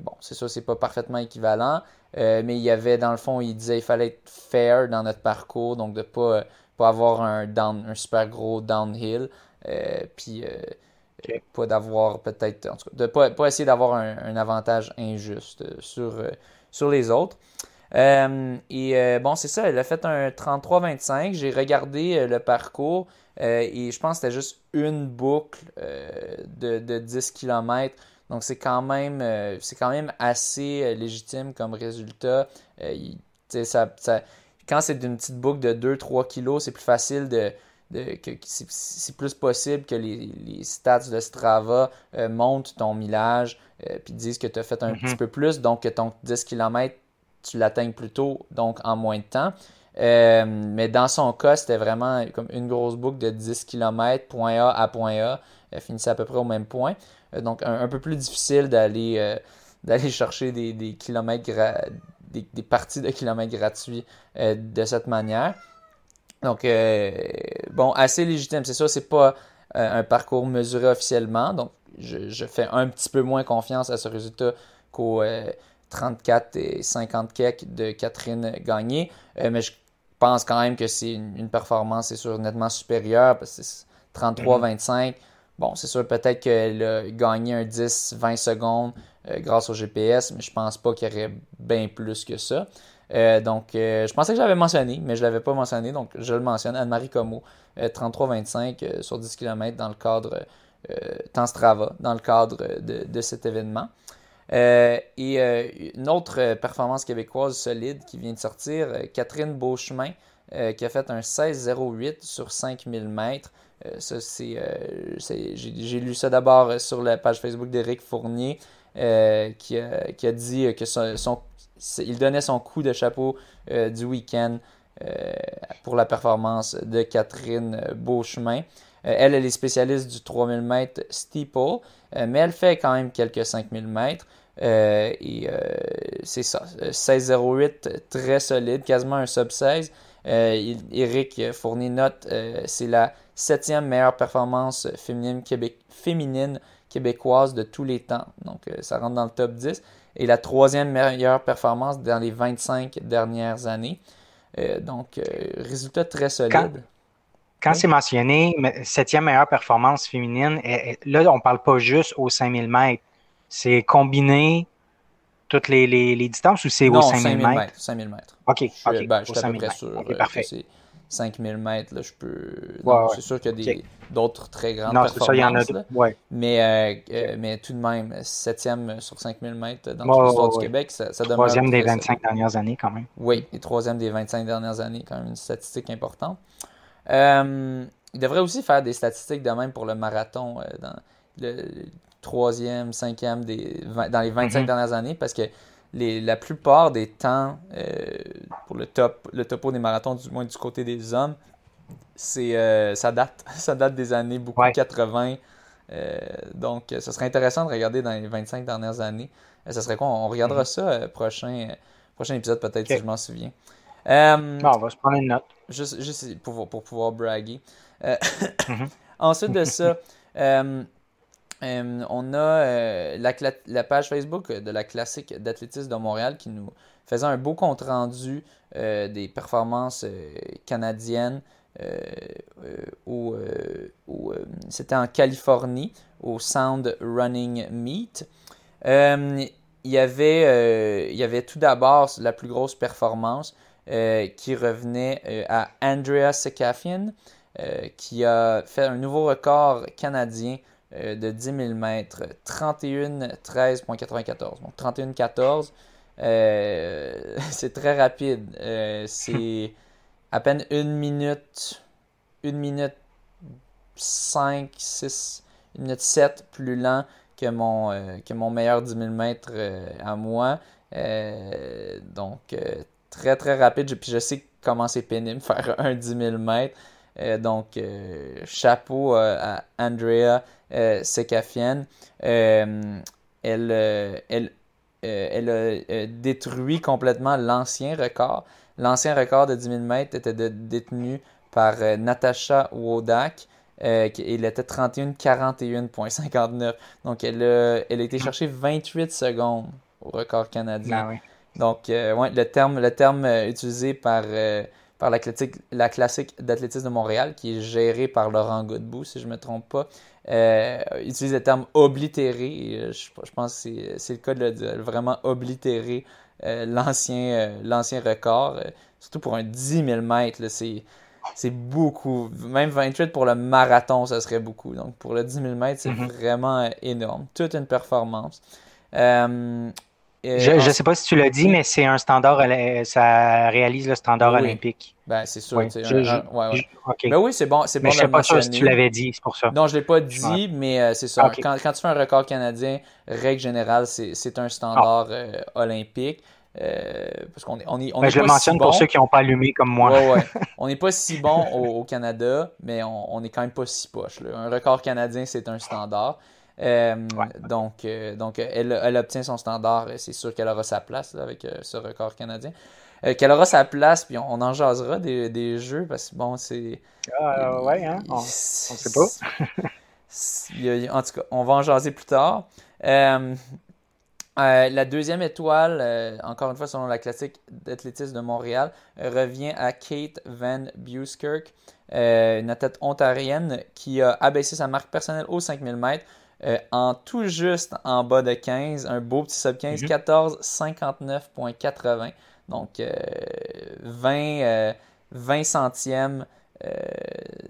bon, c'est sûr, c'est pas parfaitement équivalent. Euh, mais il y avait, dans le fond, il disait qu'il fallait être fair dans notre parcours, donc de ne pas, pas avoir un, down, un super gros downhill. Euh, puis euh, pas d'avoir peut-être, en tout cas, de pas, pas essayer d'avoir un, avantage injuste sur, sur les autres. et bon, c'est ça, elle a fait un 33-25. J'ai regardé le parcours et je pense que c'était juste une boucle de, de 10 km donc c'est quand même euh, c'est quand même assez euh, légitime comme résultat. Euh, ça, quand c'est d'une petite boucle de 2-3 kilos, c'est plus facile de, c'est plus possible que les, stats de Strava montent ton millage puis disent que tu as fait un petit mm-hmm. peu plus, donc que ton 10 km, tu l'atteignes plus tôt, donc en moins de temps. mais dans son cas, c'était vraiment comme une grosse boucle de 10 km, point A à point A, elle finissait à peu près au même point. Euh, donc, un, peu plus difficile d'aller euh, <laughs> d'aller chercher des, kilomètres des, parties de kilomètres gratuits euh, de cette manière. Donc, bon, assez légitime. C'est sûr, c'est pas un parcours mesuré officiellement. Donc, je, fais un petit peu moins confiance à ce résultat qu'au 34 et 50 kek de Catherine Gagné. mais je pense quand même que c'est une, performance, c'est sûr, nettement supérieure parce que c'est 33-25. Bon, c'est sûr, peut-être qu'elle a gagné un 10-20 secondes euh, grâce au GPS, mais je pense pas qu'il y aurait bien plus que ça. Euh, donc, euh, je pensais que j'avais mentionné, mais je ne l'avais pas mentionné, donc je le mentionne. Anne-Marie Como, 33-25 sur 10 km dans le cadre, temps Strava, dans le cadre de, cet événement. et une autre performance québécoise solide qui vient de sortir, Catherine Beauchemin, qui a fait un 16-08 sur 5000 mètres. Euh, ça, euh, j'ai, lu ça d'abord euh, sur la page Facebook d'Éric Fournier, qui, a, qui, a, dit que son, il donnait son coup de chapeau du week-end pour la performance de Catherine Beauchemin. elle, elle est spécialiste du 3000 mètres steeple, mais elle fait quand même quelques 5000 mètres. et c'est ça, 16-08, très solide, quasiment un sub 16. Eric Fournier note, c'est la septième meilleure performance féminine, féminine québécoise de tous les temps. Donc, euh, ça rentre dans le top 10. Et la troisième meilleure performance dans les 25 dernières années. Euh, donc, euh, résultat très solide. Quand, c'est mentionné, septième meilleure performance féminine, là, on ne parle pas juste aux 5000 mètres. C'est combiné toutes les, distances ou c'est aux 5000 mètres? 5000 mètres. OK. Je, ben, je suis à peu près sûr. parfait. 5000 mètres, là, je peux. C'est sûr qu'il y a d'autres très grandes non, performances. Ça, il y en a ouais. mais, euh, euh, mais tout de même, 7e sur 5000 mètres dans l'histoire du Québec, ça, ça demeure. Troisième des 25 dernières années, quand même. Oui, et troisième des 25 dernières années, quand même une statistique importante. Euh, il devrait aussi faire des statistiques de même pour le marathon dans le troisième, cinquième des, dans les 25 mm-hmm. dernières années, parce que la plupart des temps euh, pour le top, le topo des marathons, du moins du côté des hommes, c'est euh, ça date. <laughs> Ça date des années beaucoup 80 donc, ce serait intéressant de regarder dans les 25 dernières années. ce serait quoi? On regardera mhm. ça prochain, prochain épisode, peut-être, si je m'en souviens. on va se prendre une note. Juste, pour, pour pouvoir braguer. Mhm. <coughs> Ensuite de ça, <laughs> euh, on a euh, la, page Facebook de la classique d'athlétisme de Montréal qui nous faisait un beau compte rendu euh, des performances canadiennes où, c'était en Californie au Sound Running Meet. il, y avait, y avait tout d'abord la plus grosse performance qui revenait à Andrea Sekafian qui a fait un nouveau record canadien euh, de 10 000 mètres, 31 13.94. Donc 31 14, euh, <laughs> c'est très rapide. Euh, c'est <laughs> à peine une minute, une minute 5, 6, une minute 7 plus lent que mon, que mon meilleur 10 000 mètres à moi. donc très très rapide. Puis je sais comment c'est pénible <laughs> faire un 10 000 mètres. Donc chapeau à Andrea euh, Sekafian, euh, elle, euh, elle, elle a détruit complètement l'ancien record. L'ancien record de 10 000 mètres était détenu par Natasha Wodak. il était 31-41.59. Donc, elle a, elle a été chercher 28 secondes au record canadien. Ah Donc, ouais, le terme, le terme utilisé par, par la, la classique d'athlétisme de Montréal, qui est géré par Laurent Godbout, si je ne me trompe pas, euh, utilise le terme oblitéré. Euh, je, pense que c'est le cas de le dire. Vraiment oblitérer euh, l'ancien l'ancien record. surtout pour un 10 000 mètres, c'est beaucoup. Même 28 pour le marathon, ça serait beaucoup. Donc pour le 10 000 mètres, c'est mm-hmm. vraiment énorme. Toute une performance. Je ne sais pas si tu l'as dit, mais c'est un standard, ça réalise le standard olympique. Ben, c'est sûr. Oui, Ben oui, c'est bon, c'est bon je sais pas si tu l'avais dit, c'est pour ça. Non, je ne l'ai pas dit, mais euh, c'est ça. Quand, quand, tu fais un record canadien, règle générale, c'est un standard ah. euh, olympique. Euh, parce qu'on est, on est, on ben, je le mentionne pour ceux qui n'ont pas allumé comme moi. <laughs> on n'est pas si bon au, Canada, mais on, on est quand même pas si poche. Un record canadien, c'est un standard. Donc, donc elle, elle, obtient son standard. C'est sûr qu'elle aura sa place avec ce record canadien. Euh, qu'elle aura sa place, puis on, en jasera des, des, jeux, parce que bon, c'est. Ah, ouais, hein? On, sait pas. <laughs> en tout cas, on va en jaser plus tard. Euh, euh, la deuxième étoile, encore une fois selon la classique d'athlétisme de Montréal, revient à Kate Van Buskirk, une athlète ontarienne qui a abaissé sa marque personnelle aux 5000 mètres en tout juste en bas de 15, un beau petit sub 15, 14 59.80. Donc, 20, 20 centièmes euh,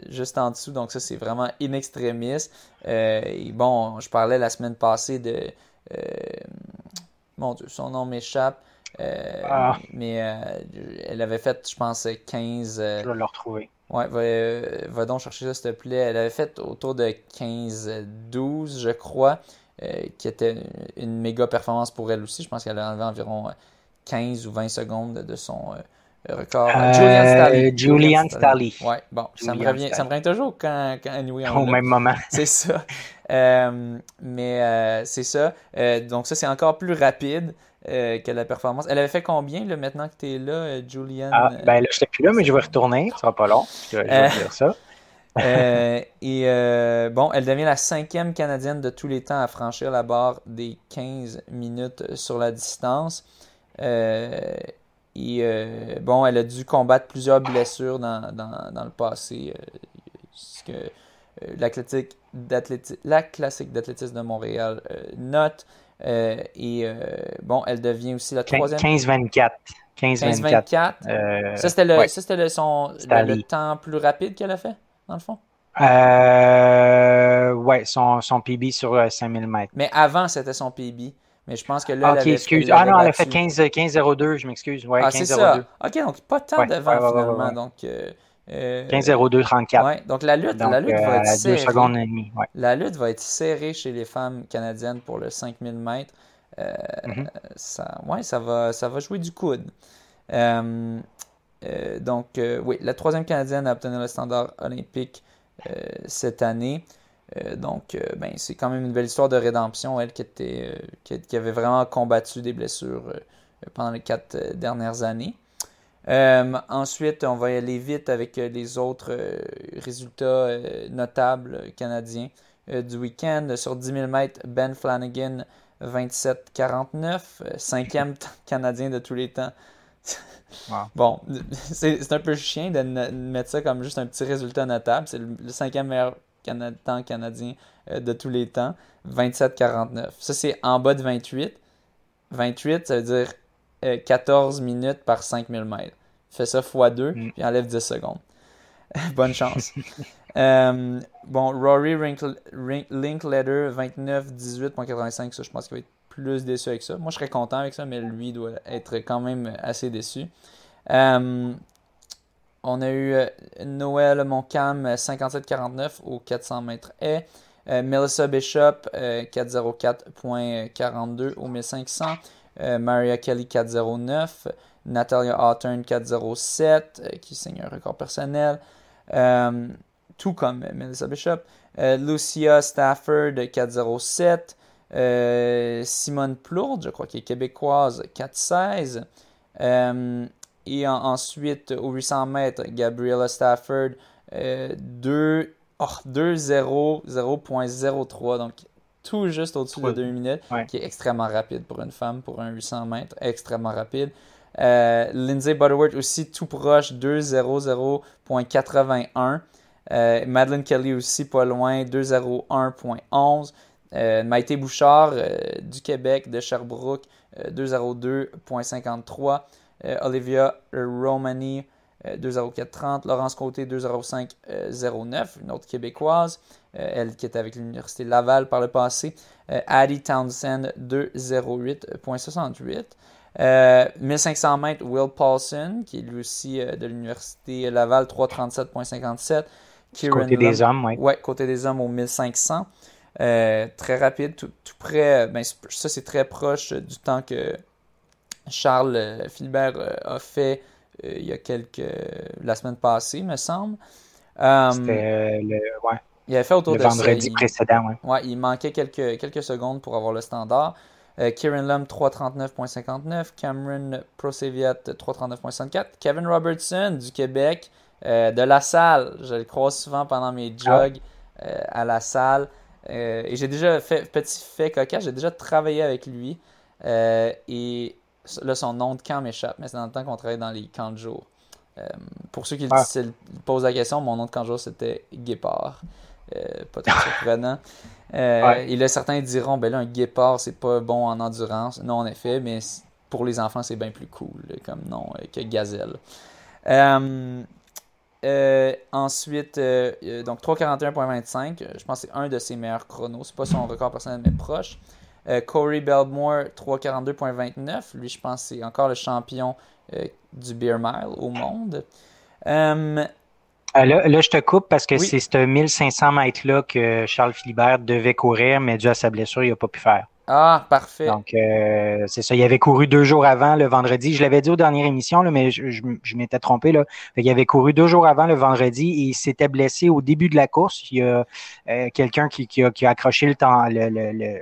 juste en dessous. Donc, ça, c'est vraiment in extremis. Euh, et bon, je parlais la semaine passée de. Euh, mon Dieu, son nom m'échappe. Ah. Mais elle avait fait, je pense, 15. je vais le retrouver. Ouais, va, va, donc chercher ça, s'il te plaît. Elle avait fait autour de 15-12, je crois, qui était une méga performance pour elle aussi. Je pense qu'elle a enlevé environ 15 ou 20 secondes de son euh, record. Euh, Julian Stalley. Julian Stalley. Ouais, bon, ça me, revient, ça me revient toujours quand, quand anyway, Au même moment. <laughs> C'est ça. Euh, mais c'est ça. donc, ça, c'est encore plus rapide. Que la performance. Elle avait fait combien là, maintenant que tu es là, Julian? Ah, ben là, je n'étais plus là, mais je vais retourner. Ce sera pas long. Je, vais dire ça. <laughs> et bon, elle devient la cinquième Canadienne de tous les temps à franchir la barre des 15 minutes sur la distance. Euh, et euh, bon, elle a dû combattre plusieurs blessures dans, dans, le passé. Euh, ce que la classique d'athlétisme de Montréal note. Et bon, elle devient aussi la troisième. 15-24. 15-24. ça, c'était le, le, son, le, temps plus rapide qu'elle a fait, dans le fond? Euh, ouais, son, son PB sur 5000 mètres. Mais avant, c'était son PB. Mais je pense que là. Ok, excuse. Ah non, elle a fait 15-02, je m'excuse. Ouais, ah, c'est ça. Ok, donc pas tant devant finalement. donc. Euh, 15-02, 34. Ouais, donc la lutte, la lutte va être euh, serrée. secondes et demie, La lutte va être serrée chez les femmes canadiennes pour le 5000 mètres. Euh, mm-hmm. ça, ouais, ça va, ça va jouer du coude. Euh, donc, oui, la troisième canadienne a obtenu le standard olympique cette année. donc, ben, c'est quand même une belle histoire de rédemption, elle qui, était, qui, avait vraiment combattu des blessures pendant les quatre dernières années. Ensuite, on va y aller vite avec les autres résultats notables canadiens du week-end. Sur 10 000 mètres, Ben Flanagan 27-49, cinquième <laughs> Canadien de tous les temps. Bon, <laughs> c'est un peu chien de mettre ça comme juste un petit résultat notable. C'est le, cinquième meilleur temps canadien euh, de tous les temps, 27-49. Ça, c'est en bas de 28. 28, ça veut dire 14 euh, minutes par 5000 mètres. Fais ça x 2, mm. puis enlève 10 secondes. <laughs> Bonne chance. <laughs> Euh, bon, Rory Linkletter, 29-18.85. Ça, je pense qu'il va être plus déçu avec ça. Moi, je serais content avec ça, mais lui doit être quand même assez déçu. Euh, on a eu euh, Noël Moncam 57-49 au 400 mètres et Melissa Bishop 404.42 au 1500. Maria Kelly 409. Natalia Hawthorne 407 qui signe un record personnel. tout comme Melissa Bishop. Lucia Stafford 407. Euh, Simone Plourde, je crois qu'elle est québécoise, 4-16. Euh, et ensuite, au 800 mètres, Gabriella Stafford, 2, 0 0.03. Donc, tout juste au-dessus de 2 minutes, qui est extrêmement rapide pour une femme, pour un 800 mètres, extrêmement rapide. Euh, Lindsay Butterworth aussi tout proche, 2.00.81. Euh, Madeline Kelly aussi pas loin, 2.01.11. Euh, Maïté Bouchard euh, du Québec, de Sherbrooke, 202.53. Euh, Olivia Romani, 20430. Laurence Côté, 20509, une autre québécoise, elle qui était avec l'Université Laval par le passé. Addie Townsend, 208.68. 1500 mètres, Will Paulson, qui est lui aussi de l'Université Laval, 337.57. Côté des hommes, oui. Ouais, côté des hommes au 1500. Euh, très rapide, tout, près. Ben, ça, c'est très proche du temps que Charles euh, euh, a fait il y a quelques. la semaine passée, me semble. C'était le. Ouais. Il avait fait autour le vendredi précédent, ouais. ouais. il manquait quelques, quelques secondes pour avoir le standard. Kieran Lum 3.39.59, Cameron Proseviat 3.39.64, Kevin Robertson du Québec, de la salle, je le croise souvent pendant mes ah jogs à la salle, euh, et j'ai déjà fait, petit fait cocasse, j'ai déjà travaillé avec lui. Euh, et là, son nom de camp m'échappe, mais c'est dans le temps qu'on travaillait dans les camps de jour. Euh, pour ceux qui posent la question, mon nom de camp de jour c'était Guépard. Pas très surprenant. <laughs> Et là, certains diront, ben là, un guépard, c'est pas bon en endurance. Non, en effet, mais pour les enfants, c'est bien plus cool comme nom que gazelle. Euh, ensuite, euh, euh, donc 3.41.25, je pense que c'est un de ses meilleurs chronos. C'est pas son record personnel, mais proche. Corey Belmore, 3.42.29. Lui, je pense que c'est encore le champion du Beer Mile au monde. Là, je te coupe parce que c'est ce 1500 mètres-là que Charles Philibert devait courir, mais dû à sa blessure, il n'a pas pu faire. Ah, parfait. Donc, euh, c'est ça. Il avait couru deux jours avant le vendredi. Je l'avais dit aux dernières émissions, là, mais je, m'étais trompé. Là. il avait couru deux jours avant le vendredi et il s'était blessé au début de la course. Il y a euh, quelqu'un qui, a, accroché le,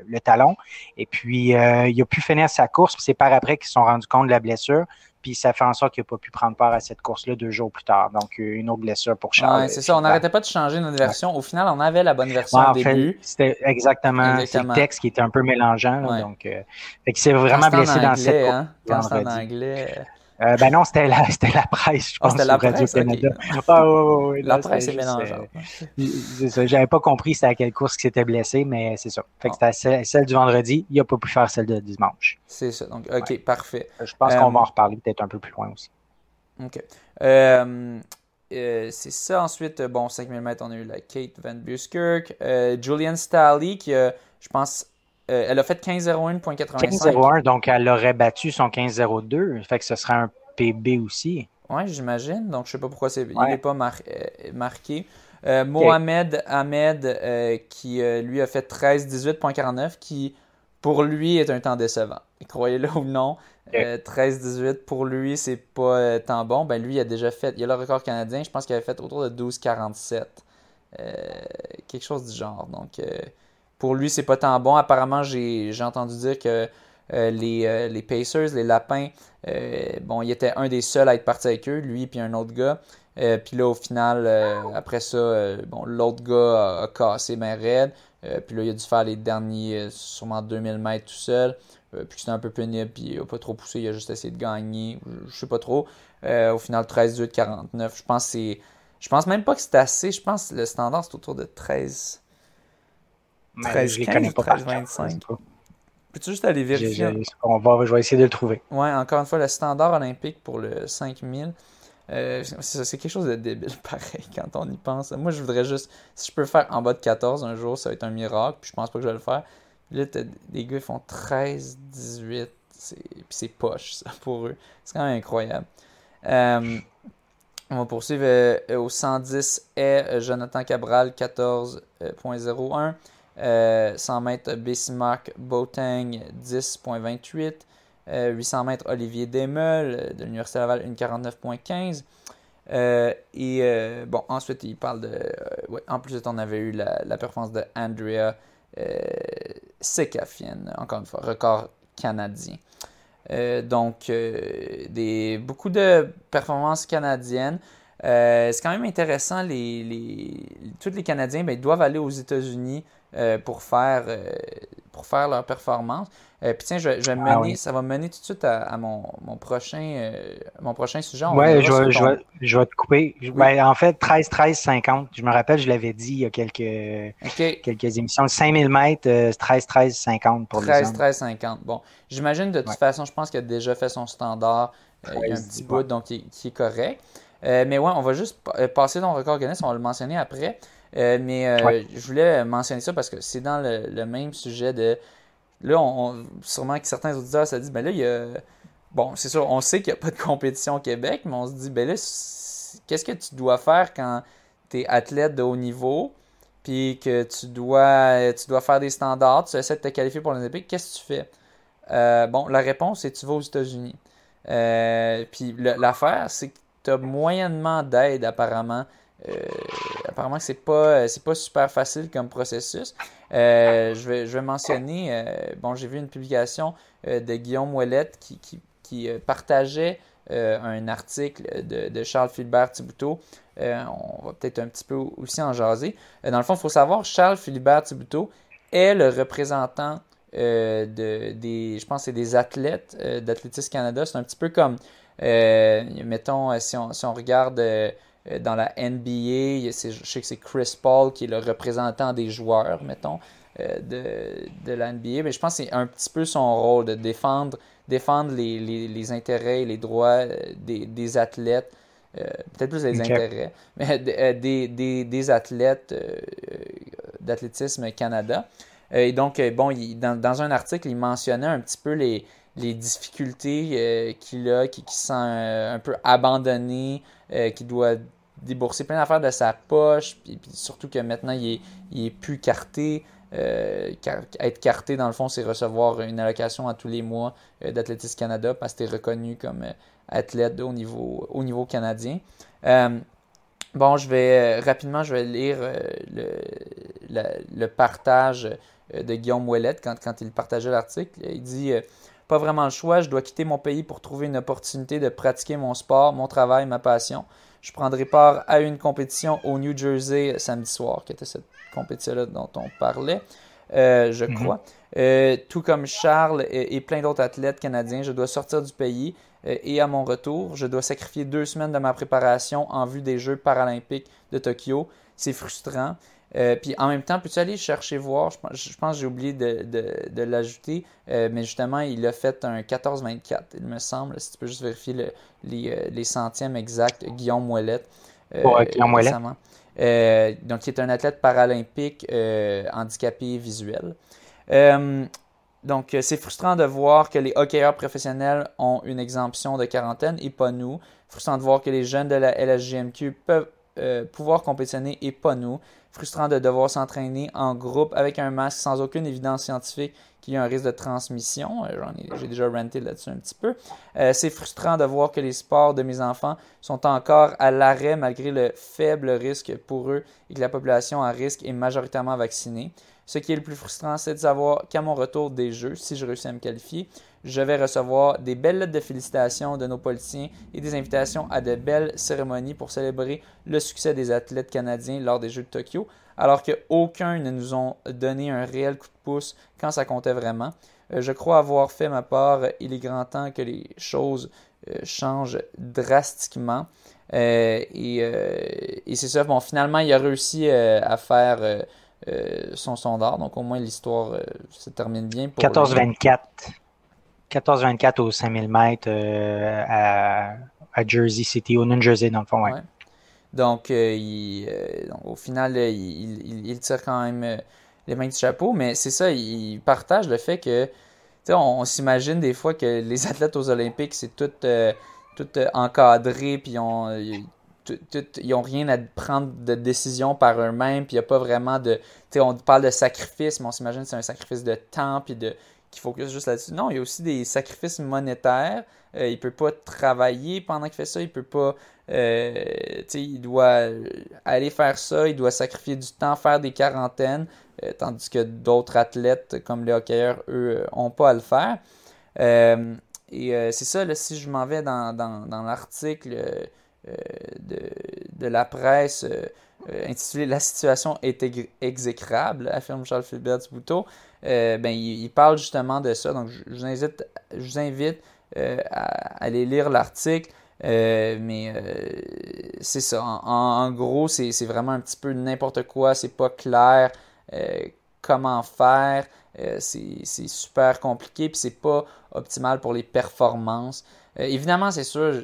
le, talon. Et puis, euh, il a pu finir sa course. C'est par après qu'ils se sont rendus compte de la blessure puis ça fait en sorte qu'il n'a pas pu prendre part à cette course-là deux jours plus tard. Donc, une autre blessure pour Charles. Ouais, c'est ça, on n'arrêtait pas de changer notre version. Au final, on avait la bonne version au début. C'était exactement, le texte qui était un peu mélangeant. Donc, euh, il s'est vraiment blessé dans cette course. Hein? Quand c'est en anglais. Euh, ben non, c'était la, <laughs> c'était la presse, je ah, pense. c'était la presse, okay. ah, ouais, ouais, La presse est mélangeante. c'est ça. J'avais pas compris c'était à quelle course il s'était blessé, mais c'est ça. Fait que c'était celle, du vendredi. Il a pas pu faire celle de dimanche. C'est ça. Donc, OK, parfait. Je pense qu'on va en reparler peut-être un peu plus loin aussi. OK. Euh, euh, c'est ça. Ensuite, bon, 5000 mètres, on a eu la Kate Van Buskirk. Julian Stalley, qui, je pense, euh, elle a fait 15.01.85. 15.01, donc elle aurait battu son 15.02. Fait que ce serait un PB aussi. Oui, j'imagine. Donc je sais pas pourquoi c'est, il n'est pas euh, marqué. Euh, Mohamed Ahmed, qui lui a fait 13.18.49, qui pour lui est un temps décevant. Croyez-le ou non, 13-18 pour lui, c'est pas tant bon. Ben lui, il a déjà fait, il a le record canadien, je pense qu'il avait fait autour de 12-47 quelque chose du genre. Donc, pour lui, c'est pas tant bon. Apparemment, j'ai entendu dire que les, les, Pacers, les Lapins, bon, il était un des seuls à être parti avec eux, lui puis un autre gars. puis là, au final, après ça, bon, l'autre gars a, cassé ben raide. puis là, il a dû faire les derniers, sûrement 2000 mètres tout seul. Euh, puis c'était un peu pénible, puis il n'a pas trop poussé, il a juste essayé de gagner, je sais pas trop. Euh, au final, 13-8, 49. Je pense c'est. Je pense même pas que c'est assez. Je pense que le standard, c'est autour de 13. 13, 15, 13, 25. Peux-tu juste aller vérifier? on va, je vais essayer de le trouver. Ouais, encore une fois, le standard olympique pour le 5000. Euh, c'est quelque chose de débile, <laughs> pareil, quand on y pense. Moi, je voudrais juste. Si je peux faire en bas de 14 un jour, ça va être un miracle. Puis je pense pas que je vais le faire. Là, des gars qui font 13, 18. Puis c'est poche, ça, <laughs> pour eux. C'est quand même incroyable. Euh, on va poursuivre euh, au 110 est Jonathan Cabral, 14.01. 100 mètres Bismarck Boateng, 10.28. 800 mètres Olivier Demel de l'Université Laval, 1,49.15. et bon, ensuite, il parle de. ouais, en plus, on avait eu la, performance de Andrea Sekafian, encore une fois, record canadien. Euh, donc, euh, beaucoup de performances canadiennes. Euh, c'est quand même intéressant, les, les, tous les Canadiens ben, doivent aller aux États-Unis pour, faire, pour faire leur performance. Euh, puis tiens, je, vais ah mener, ça va mener tout de suite à, mon, mon, prochain, euh, mon prochain sujet. Oui, je, vais, je, vais, je vais te couper. Ben, en fait, 13, 13, 50. Je me rappelle, je l'avais dit il y a quelques, quelques émissions. 5000 mètres, 13, 13, 50 pour 13, les 13, 13, 50. Bon, j'imagine de toute façon, je pense qu'il a déjà fait son standard. Euh, il y a un petit bout, donc qui, est correct. mais ouais, on va juste passer dans le record Guinness, on va le mentionner après. Mais je voulais mentionner ça parce que c'est dans le, même sujet de Là, on, sûrement que certains auditeurs se disent, ben là, il y a. Bon, c'est sûr, on sait qu'il n'y a pas de compétition au Québec, mais on se dit, ben là, qu'est-ce que tu dois faire quand tu es athlète de haut niveau, puis que tu dois, tu dois faire des standards, tu essaies de te qualifier pour l'Olympique, qu'est-ce que tu fais? Euh, bon, la réponse, c'est tu vas aux États-Unis. Euh, puis l'affaire, c'est que tu as moyennement d'aide, apparemment, euh, apparemment c'est pas euh, c'est pas super facile comme processus. Euh, je, vais, je vais mentionner, bon j'ai vu une publication de Guillaume Ouellette qui, qui, partageait un article de, Charles Philibert Thibouteau. on va peut-être un petit peu aussi en jaser. dans le fond, il faut savoir, Charles Philibert Thibouteau est le représentant de, des, je pense, c'est des athlètes d'Athlétisme Canada. C'est un petit peu comme, mettons, si on, si on regarde dans la NBA, je sais que c'est Chris Paul qui est le représentant des joueurs, mettons, euh, de, de la NBA. Mais je pense que c'est un petit peu son rôle de défendre, défendre les, les, intérêts et les droits euh, des, des athlètes. peut-être plus les intérêts, <laughs> mais des, des, des athlètes d'athlétisme Canada. et donc, bon, dans, dans, un article, il mentionnait un petit peu les, les difficultés qu'il a, qui, qui se sent un peu abandonné, qui doit débourser plein d'affaires de sa poche, puis, surtout que maintenant, il est, plus carté. Euh, être carté, dans le fond, c'est recevoir une allocation à tous les mois euh, Canada parce que tu reconnu comme euh, athlète au niveau, au niveau canadien. bon, je vais rapidement, lire le, partage de Guillaume Ouellette quand il partageait l'article. Il dit Pas vraiment le choix, je dois quitter mon pays pour trouver une opportunité de pratiquer mon sport, mon travail, ma passion. Je prendrai part à une compétition au New Jersey samedi soir, qui était cette compétition-là dont on parlait, euh, je mhm. crois. Euh, tout comme Charles et, plein d'autres athlètes canadiens, je dois sortir du pays euh, et à mon retour, je dois sacrifier deux semaines de ma préparation en vue des Jeux paralympiques de Tokyo. C'est frustrant. Euh, puis en même temps, peux-tu aller chercher voir, je, pense que j'ai oublié de, l'ajouter, euh, mais justement, il a fait un 14-24, il me semble, si tu peux juste vérifier euh, les, centièmes exacts, Guillaume Ouellette. Guillaume Ouellette. donc, il est un athlète paralympique handicapé visuel. donc, c'est frustrant de voir que les hockeyeurs professionnels ont une exemption de quarantaine et pas nous. Frustrant de voir que les jeunes de la LSGMQ peuvent pouvoir compétitionner et pas nous frustrant de devoir s'entraîner en groupe avec un masque sans aucune évidence scientifique qu'il y a un risque de transmission. Euh, j'ai déjà renté là-dessus un petit peu. Euh, c'est frustrant de voir que les sports de mes enfants sont encore à l'arrêt malgré le faible risque pour eux et que la population à risque est majoritairement vaccinée. Ce qui est le plus frustrant, c'est de savoir qu'à mon retour des Jeux, si je réussis à me qualifier, je vais recevoir des belles lettres de félicitations de nos politiciens et des invitations à de belles cérémonies pour célébrer le succès des athlètes canadiens lors des Jeux de Tokyo, alors qu'aucun ne nous ont donné un réel coup de pouce quand ça comptait vraiment. Euh, je crois avoir fait ma part. Il est grand temps que les choses euh, changent drastiquement. Euh, et, c'est ça. Bon, finalement, il a réussi à faire son sondage. Donc, au moins, l'histoire se termine bien. 14-24. 14-24 au 5000 mètres à, Jersey City, au New Jersey, dans le fond. Ouais. Donc, il, au final, il, il, tire quand même les mains du chapeau, mais c'est ça, ils partagent le fait que, on, on s'imagine des fois que les athlètes aux Olympiques, c'est tout, euh, tout euh, encadré, puis ils n'ont rien à prendre de décision par eux-mêmes, puis il n'y a pas vraiment de. on parle de sacrifice, mais on s'imagine que c'est un sacrifice de temps, puis de qui focus juste là-dessus. Non, il y a aussi des sacrifices monétaires. Euh, il peut pas travailler pendant qu'il fait ça. Il peut pas. Euh, il doit aller faire ça. Il doit sacrifier du temps, faire des quarantaines. Euh, tandis que d'autres athlètes, comme les hockeyeurs, eux, ont pas à le faire. et c'est ça, si je m'en vais dans, dans, l'article de, de, la presse intitulé La situation est exécrable, affirme Charles Philbert Bouteau. Euh, ben, il, parle justement de ça. Donc, je, vous invite, je vous invite euh, à, aller lire l'article. Euh, mais c'est ça. En, gros, c'est vraiment un petit peu n'importe quoi. C'est pas clair comment faire. c'est super compliqué. Puis c'est pas optimal pour les performances. évidemment, c'est sûr,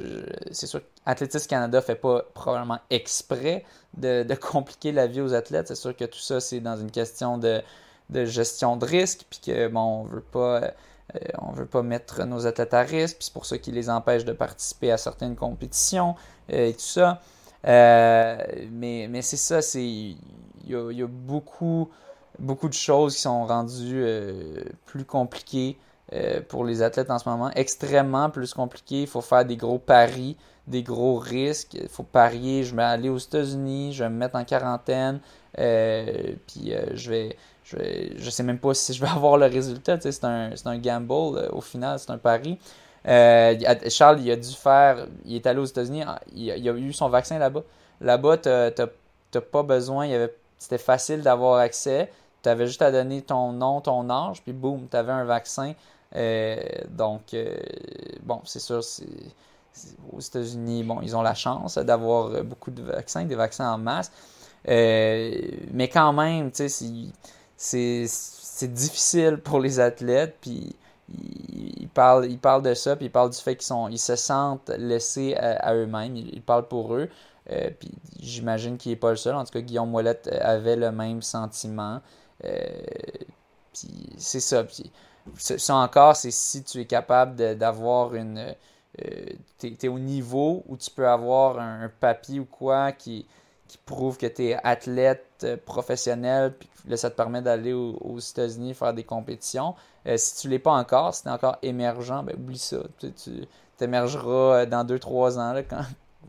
c'est sûr Athlétisme Canada fait pas probablement exprès de, de <laughs> compliquer la vie aux athlètes. C'est sûr que tout ça, c'est dans une question de, de gestion de risque, puis que bon, on veut pas. Euh, on veut pas mettre nos athlètes à risque, puis c'est pour ça qu'ils les empêchent de participer à certaines compétitions euh, et tout ça. Euh, mais mais c'est ça, c'est il y a, beaucoup, beaucoup de choses qui sont rendues plus compliquées pour les athlètes en ce moment, extrêmement plus compliquées. Il faut faire des gros paris, des gros risques. Il faut parier, je vais aller aux États-Unis, je vais me mettre en quarantaine, puis je vais je, je sais même pas si je vais <laughs> avoir le résultat. C'est un, un, gamble. Euh, au final, c'est un pari. Euh, Charles, il a dû faire. Il est allé aux États-Unis. Ah, il, a eu son vaccin là-bas. Là-bas, tu n'as pas besoin. C'était facile d'avoir accès. Tu avais juste à donner ton nom, ton âge, puis boum, tu avais un vaccin. Euh, donc, bon, c'est sûr, aux États-Unis, bon, ils ont la chance d'avoir beaucoup de vaccins, des vaccins en masse. mais quand même, tu sais, c'est difficile pour les athlètes, puis ils parlent, ils parlent de ça, puis ils parlent du fait qu'ils sont, ils se sentent laissés à, eux-mêmes, ils, parlent pour eux, euh, puis j'imagine qu'il n'est pas le seul, en tout cas Guillaume Mollette avait le même sentiment, euh, puis c'est ça, puis ça encore, c'est si tu es capable d'avoir une... Euh, tu es, au niveau où tu peux avoir un, papier ou quoi qui, qui prouve que tu es athlète professionnel, puis là, ça te permet d'aller aux, États-Unis faire des compétitions. Euh, si tu ne l'es pas encore, si tu es encore émergent, ben, oublie ça. Tu, émergeras euh, dans 2-3 ans, là, <laughs> quand,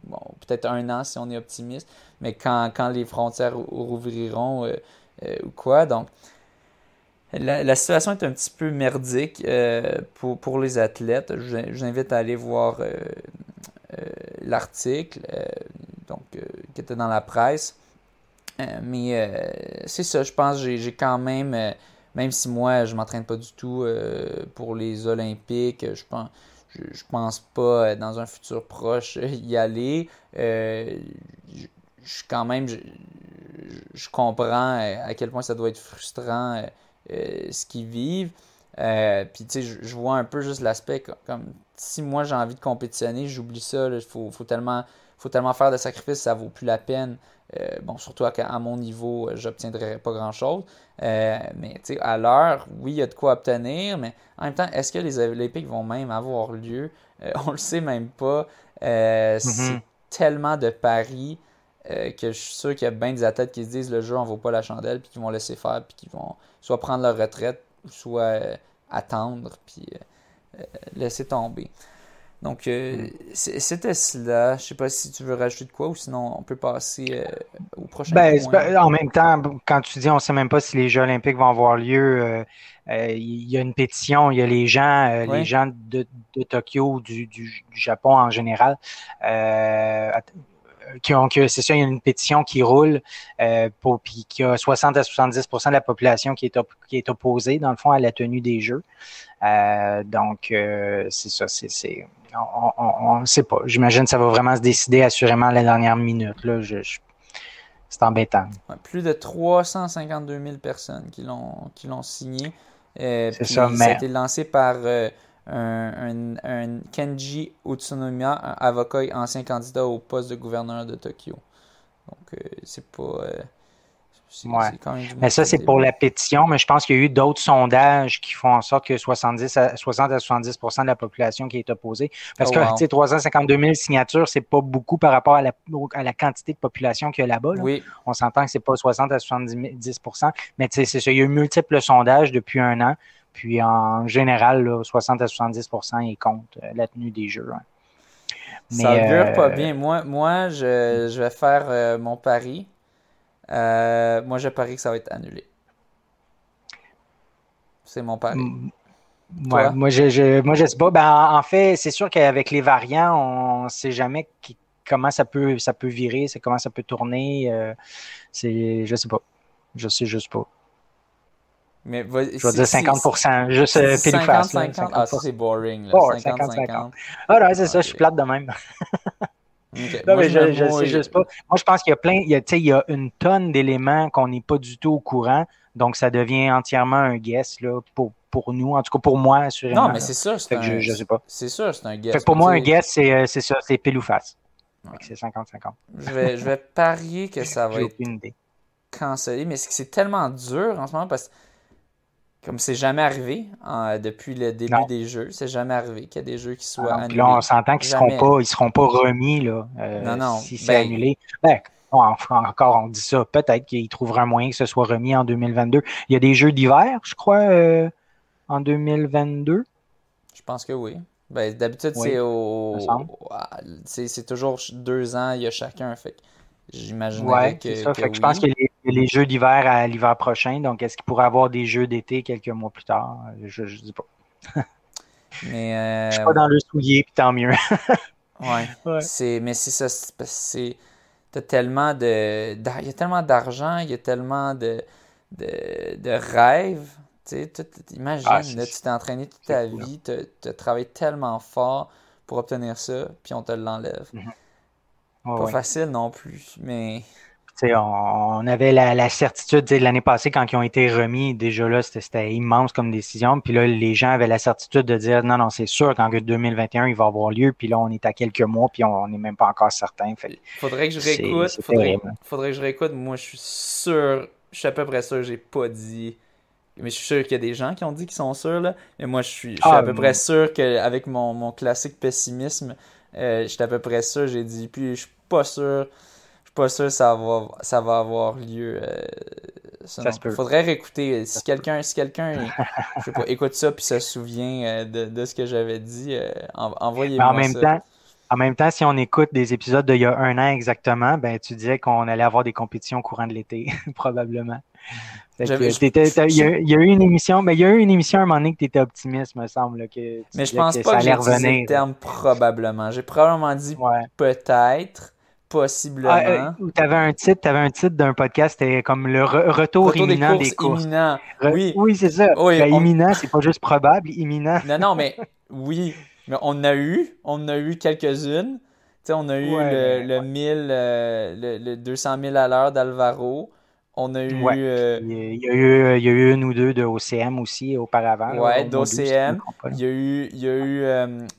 bon, peut-être un an si on est optimiste, mais quand, quand les frontières rouvriront euh, ou quoi. Donc, la, situation est un petit peu merdique pour, pour les athlètes. Je, à aller voir l'article donc qui était dans la presse. Euh, mais euh, c'est ça, je pense j'ai quand même, euh, même si moi je m'entraîne pas du tout pour les Olympiques, je pense, je, pense pas dans un futur proche y aller. je, quand même, je, comprends à quel point ça doit être frustrant ce qu'ils vivent. puis tu sais, je, vois un peu juste l'aspect comme, si moi j'ai envie de compétitionner, j'oublie ça. Il faut, tellement, faut tellement faire de sacrifices, ça vaut plus la peine. Euh, bon, surtout à, mon niveau, euh, j'obtiendrai pas grand-chose. Euh, mais à l'heure, oui, il y a de quoi obtenir, mais en même temps, est-ce que les Olympiques vont même avoir lieu? <laughs> on le sait même pas. C'est mhm. tellement de paris. que je suis sûr qu'il y a bien des athlètes qui se disent le jeu en vaut pas la chandelle, puis qui vont laisser faire, puis qui vont soit prendre leur retraite, soit attendre, puis laisser tomber. Donc, euh, c'était cela. Je sais pas si tu veux rajouter de quoi ou sinon on peut passer euh, au prochain ben, point. En même temps, quand tu dis on ne sait même pas si les Jeux olympiques vont avoir lieu, euh, il y a une pétition, il y a les gens, les gens de, Tokyo, du, du, Japon en général, qui ont que c'est ça, il y a une pétition qui roule pour puis qui a 60 à 70% de la population qui est, qui est opposée, dans le fond, à la tenue des Jeux. donc, c'est ça, c'est on ne sait pas. J'imagine que ça va vraiment se décider assurément à la dernière minute. Là. c'est embêtant. plus de 352 000 personnes qui l'ont, qui l'ont signé. Euh, c'est ça, mais... Ça a été lancé par euh, un, Kenji Utsunomiya, un avocat ancien candidat au poste de gouverneur de Tokyo. Donc, euh, c'est pas Ouais. Mais ça, c'est pour la pétition, mais je pense qu'il y a eu d'autres sondages qui font en sorte que 70 à, 60 à 70% de la population qui est opposée. Parce oh, que, tu sais, 352 000 signatures, c'est pas beaucoup par rapport à la, à la quantité de population qu'il y a là-bas. Oui. On s'entend que c'est pas 60 à 70% mais c'est ça. Il y a eu multiples sondages depuis un an. Puis, en général, 60 à 70% ils comptent euh, la tenue des Jeux. Hein. ça ne pas euh, bien. Moi, moi je, je vais faire euh, mon pari. Euh, moi, je parie que ça va être annulé. C'est mon pari. moi, je, je, moi, je sais pas. Ben, en fait, c'est sûr qu'avec les variants, on ne sait jamais comment ça peut, ça peut virer, c'est comment ça peut tourner. Euh, c'est, je sais pas. Je sais juste pas. Mais je vais dire 50% juste euh, 50, 50, Ah, ça, c'est boring. 50-50. Ah, non, c'est ça, je suis plate de même. <laughs> Non, mais je, je sais juste pas. Moi, je pense qu'il y a plein, il y a, il y a une tonne d'éléments qu'on n'est pas du tout au courant. Donc, ça devient entièrement un guess là, pour, pour nous, en tout cas pour moi, assurément. Non, mais c'est ça. C'est un... je, je sais pas. C'est ça, c'est un guess. Fait pour moi, un guess, c'est, euh, c'est ça, c'est pile ou face. C'est 50-50. Je vais, je vais parier que <laughs> ça va être cancellé, mais c'est tellement dur en ce moment parce que comme c'est jamais arrivé depuis le début des jeux, c'est jamais arrivé qu'il y a des jeux qui soient annulés. Là, on s'entend qu'ils ne seront pas, ils seront pas remis là. Euh, non, non. Si c'est ben, annulé. Ben, encore, on dit ça. Peut-être qu'ils trouveraient un moyen que ce soit remis en 2022. Il y a des jeux d'hiver, je crois, euh, en 2022. Je pense que oui. Ben, d'habitude, c'est au. C'est toujours deux ans, il y a chacun. Fait J'imaginerais que, Je pense qu'il y a les, jeux d'hiver à l'hiver prochain. Donc, est-ce qu'il pourrait avoir des jeux d'été quelques mois plus tard? Je ne dis pas. <laughs> mais, euh... Je suis pas dans le soulier, puis tant mieux. <laughs> ouais. <laughs> ouais. Mais c'est ça. C'est, tellement de. Il y a tellement d'argent, il y a tellement de, de, de rêves. Tu imagine, ah, tu t'es entraîné toute ta vie, tu as travaillé tellement fort pour obtenir ça, puis on te l'enlève. Mm-hmm pas facile non plus, mais. On, avait la, certitude de l'année passée, quand ils ont été remis, déjà là, c'était immense comme décision. Puis là, les gens avaient la certitude de dire non, non, c'est sûr qu'en 2021, il va avoir lieu. Puis là, on est à quelques mois, puis on n'est même pas encore certain. faudrait que je réécoute. Faudrait, que je réécoute. Moi, je suis sûr, je suis à peu près sûr, j'ai pas dit. Mais je suis sûr qu'il y a des gens qui ont dit qu'ils sont sûrs, là. Mais moi, je suis, à ah, peu près sûr qu'avec mon, mon classique pessimisme, euh, j'étais à peu près sûr, j'ai dit, puis je suis pas sûr. Pas sûr que ça va, ça va avoir lieu. Euh, ça, se peut. Faudrait réécouter. Si quelqu'un, si quelqu'un, <laughs> écoute ça puis se souvient euh, de, de, ce que j'avais dit, envoyez-moi en même ça. Temps, en même temps, si on écoute des épisodes d'il y a un an exactement, ben tu disais qu'on allait avoir des compétitions au courant de l'été, <laughs> probablement. il, y a, eu une émission, mais il y a eu une émission à un moment donné que tu étais optimiste, me semble. Que mais je pense pas que j'ai utilisé le terme probablement. J'ai probablement dit peut-être, possiblement. Ah, euh, tu avais un titre, avais un titre d'un podcast, c'était comme le retour, imminent des courses. oui, oui c'est ça. Ben, imminent, c'est pas juste probable, imminent. Non, non, mais oui, mais on a eu, on a eu quelques-unes. on a eu le, le, 1000, euh, le, le, 200 000 à l'heure d'Alvaro. On a eu, euh, il, y a eu. Il y a eu une ou deux de OCM aussi auparavant. Ouais, d'OCM. Il y a eu, il y a eu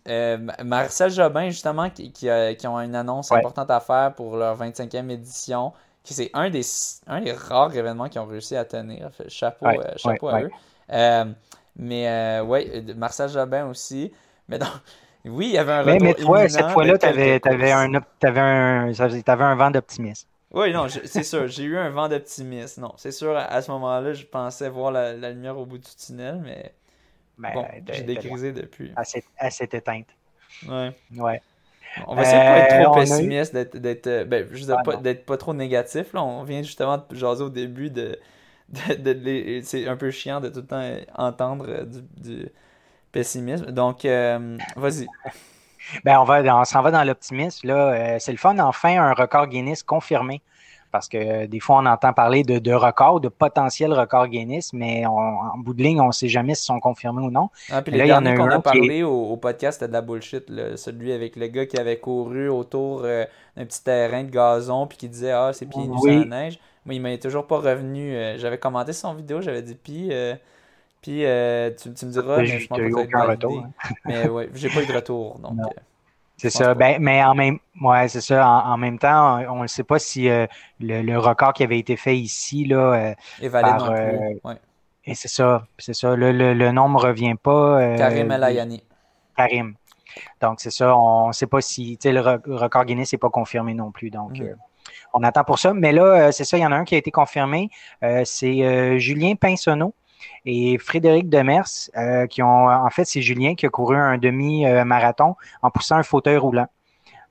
euh, Marcel Jobin, justement, qui, qui, qui, ont une annonce importante à faire pour leur 25e édition. C'est un des, un des rares événements qui ont réussi à tenir. Chapeau, chapeau à eux. mais ouais, Marcel Jobin aussi. Mais donc, oui, il y avait un retour Mais, mais toi, cette fois-là, tu avais, avais, un, avais, un, avais un vent d'optimisme. Oui, non, c'est sûr. J'ai eu un vent d'optimisme. Non, c'est sûr, à, ce moment-là, je pensais voir la, lumière au bout du tunnel, mais. Ben, bon, j'ai dégrisé depuis. Elle s'est éteinte. Ouais. Ouais. On va essayer de pas être trop euh, pessimiste, d'être euh, ben, ah, pas, pas, trop négatif. Là. On vient justement de jaser au début de. de, c'est un peu chiant de tout le temps entendre euh, du, pessimisme. Donc, vas-y. Ben, on, va, on s'en va dans l'optimisme. Là, c'est le fun, enfin, un record Guinness confirmé parce que euh, des fois, on entend parler de, records, de potentiels records Guinness, mais en bout de ligne, on ne sait jamais s'ils sont confirmés ou non. Ah, puis là, il y en a qu'on a parlé au, podcast, c'était de la bullshit. celui avec le gars qui avait couru autour euh, d'un petit terrain de gazon, puis qui disait Ah, c'est pieds nus oui. la neige. Moi, il m'est toujours pas revenu. Euh, j'avais commenté son vidéo, j'avais dit Puis. Puis tu, me diras, mais je pense pas aucun retour. Hein. Mais ouais, j'ai pas eu de <laughs> retour. Donc, c'est ça. Ben, mais en même, ouais, c'est ça. En, même temps, on ne sait pas si euh, le, record qui avait été fait ici là. Euh, valide non plus. Euh, et c'est ça, c'est ça. Le, le, nom ne revient pas. Karim El Ayani. Karim. Donc c'est ça. On ne sait pas si, le, record Guinness n'est pas confirmé non plus. Donc mm. on attend pour ça. Mais là, c'est ça. Il y en a un qui a été confirmé. c'est Julien Pinsonneau et Frédéric Demers, euh, qui ont, en fait, c'est Julien qui a couru un demi-marathon en poussant un fauteuil roulant.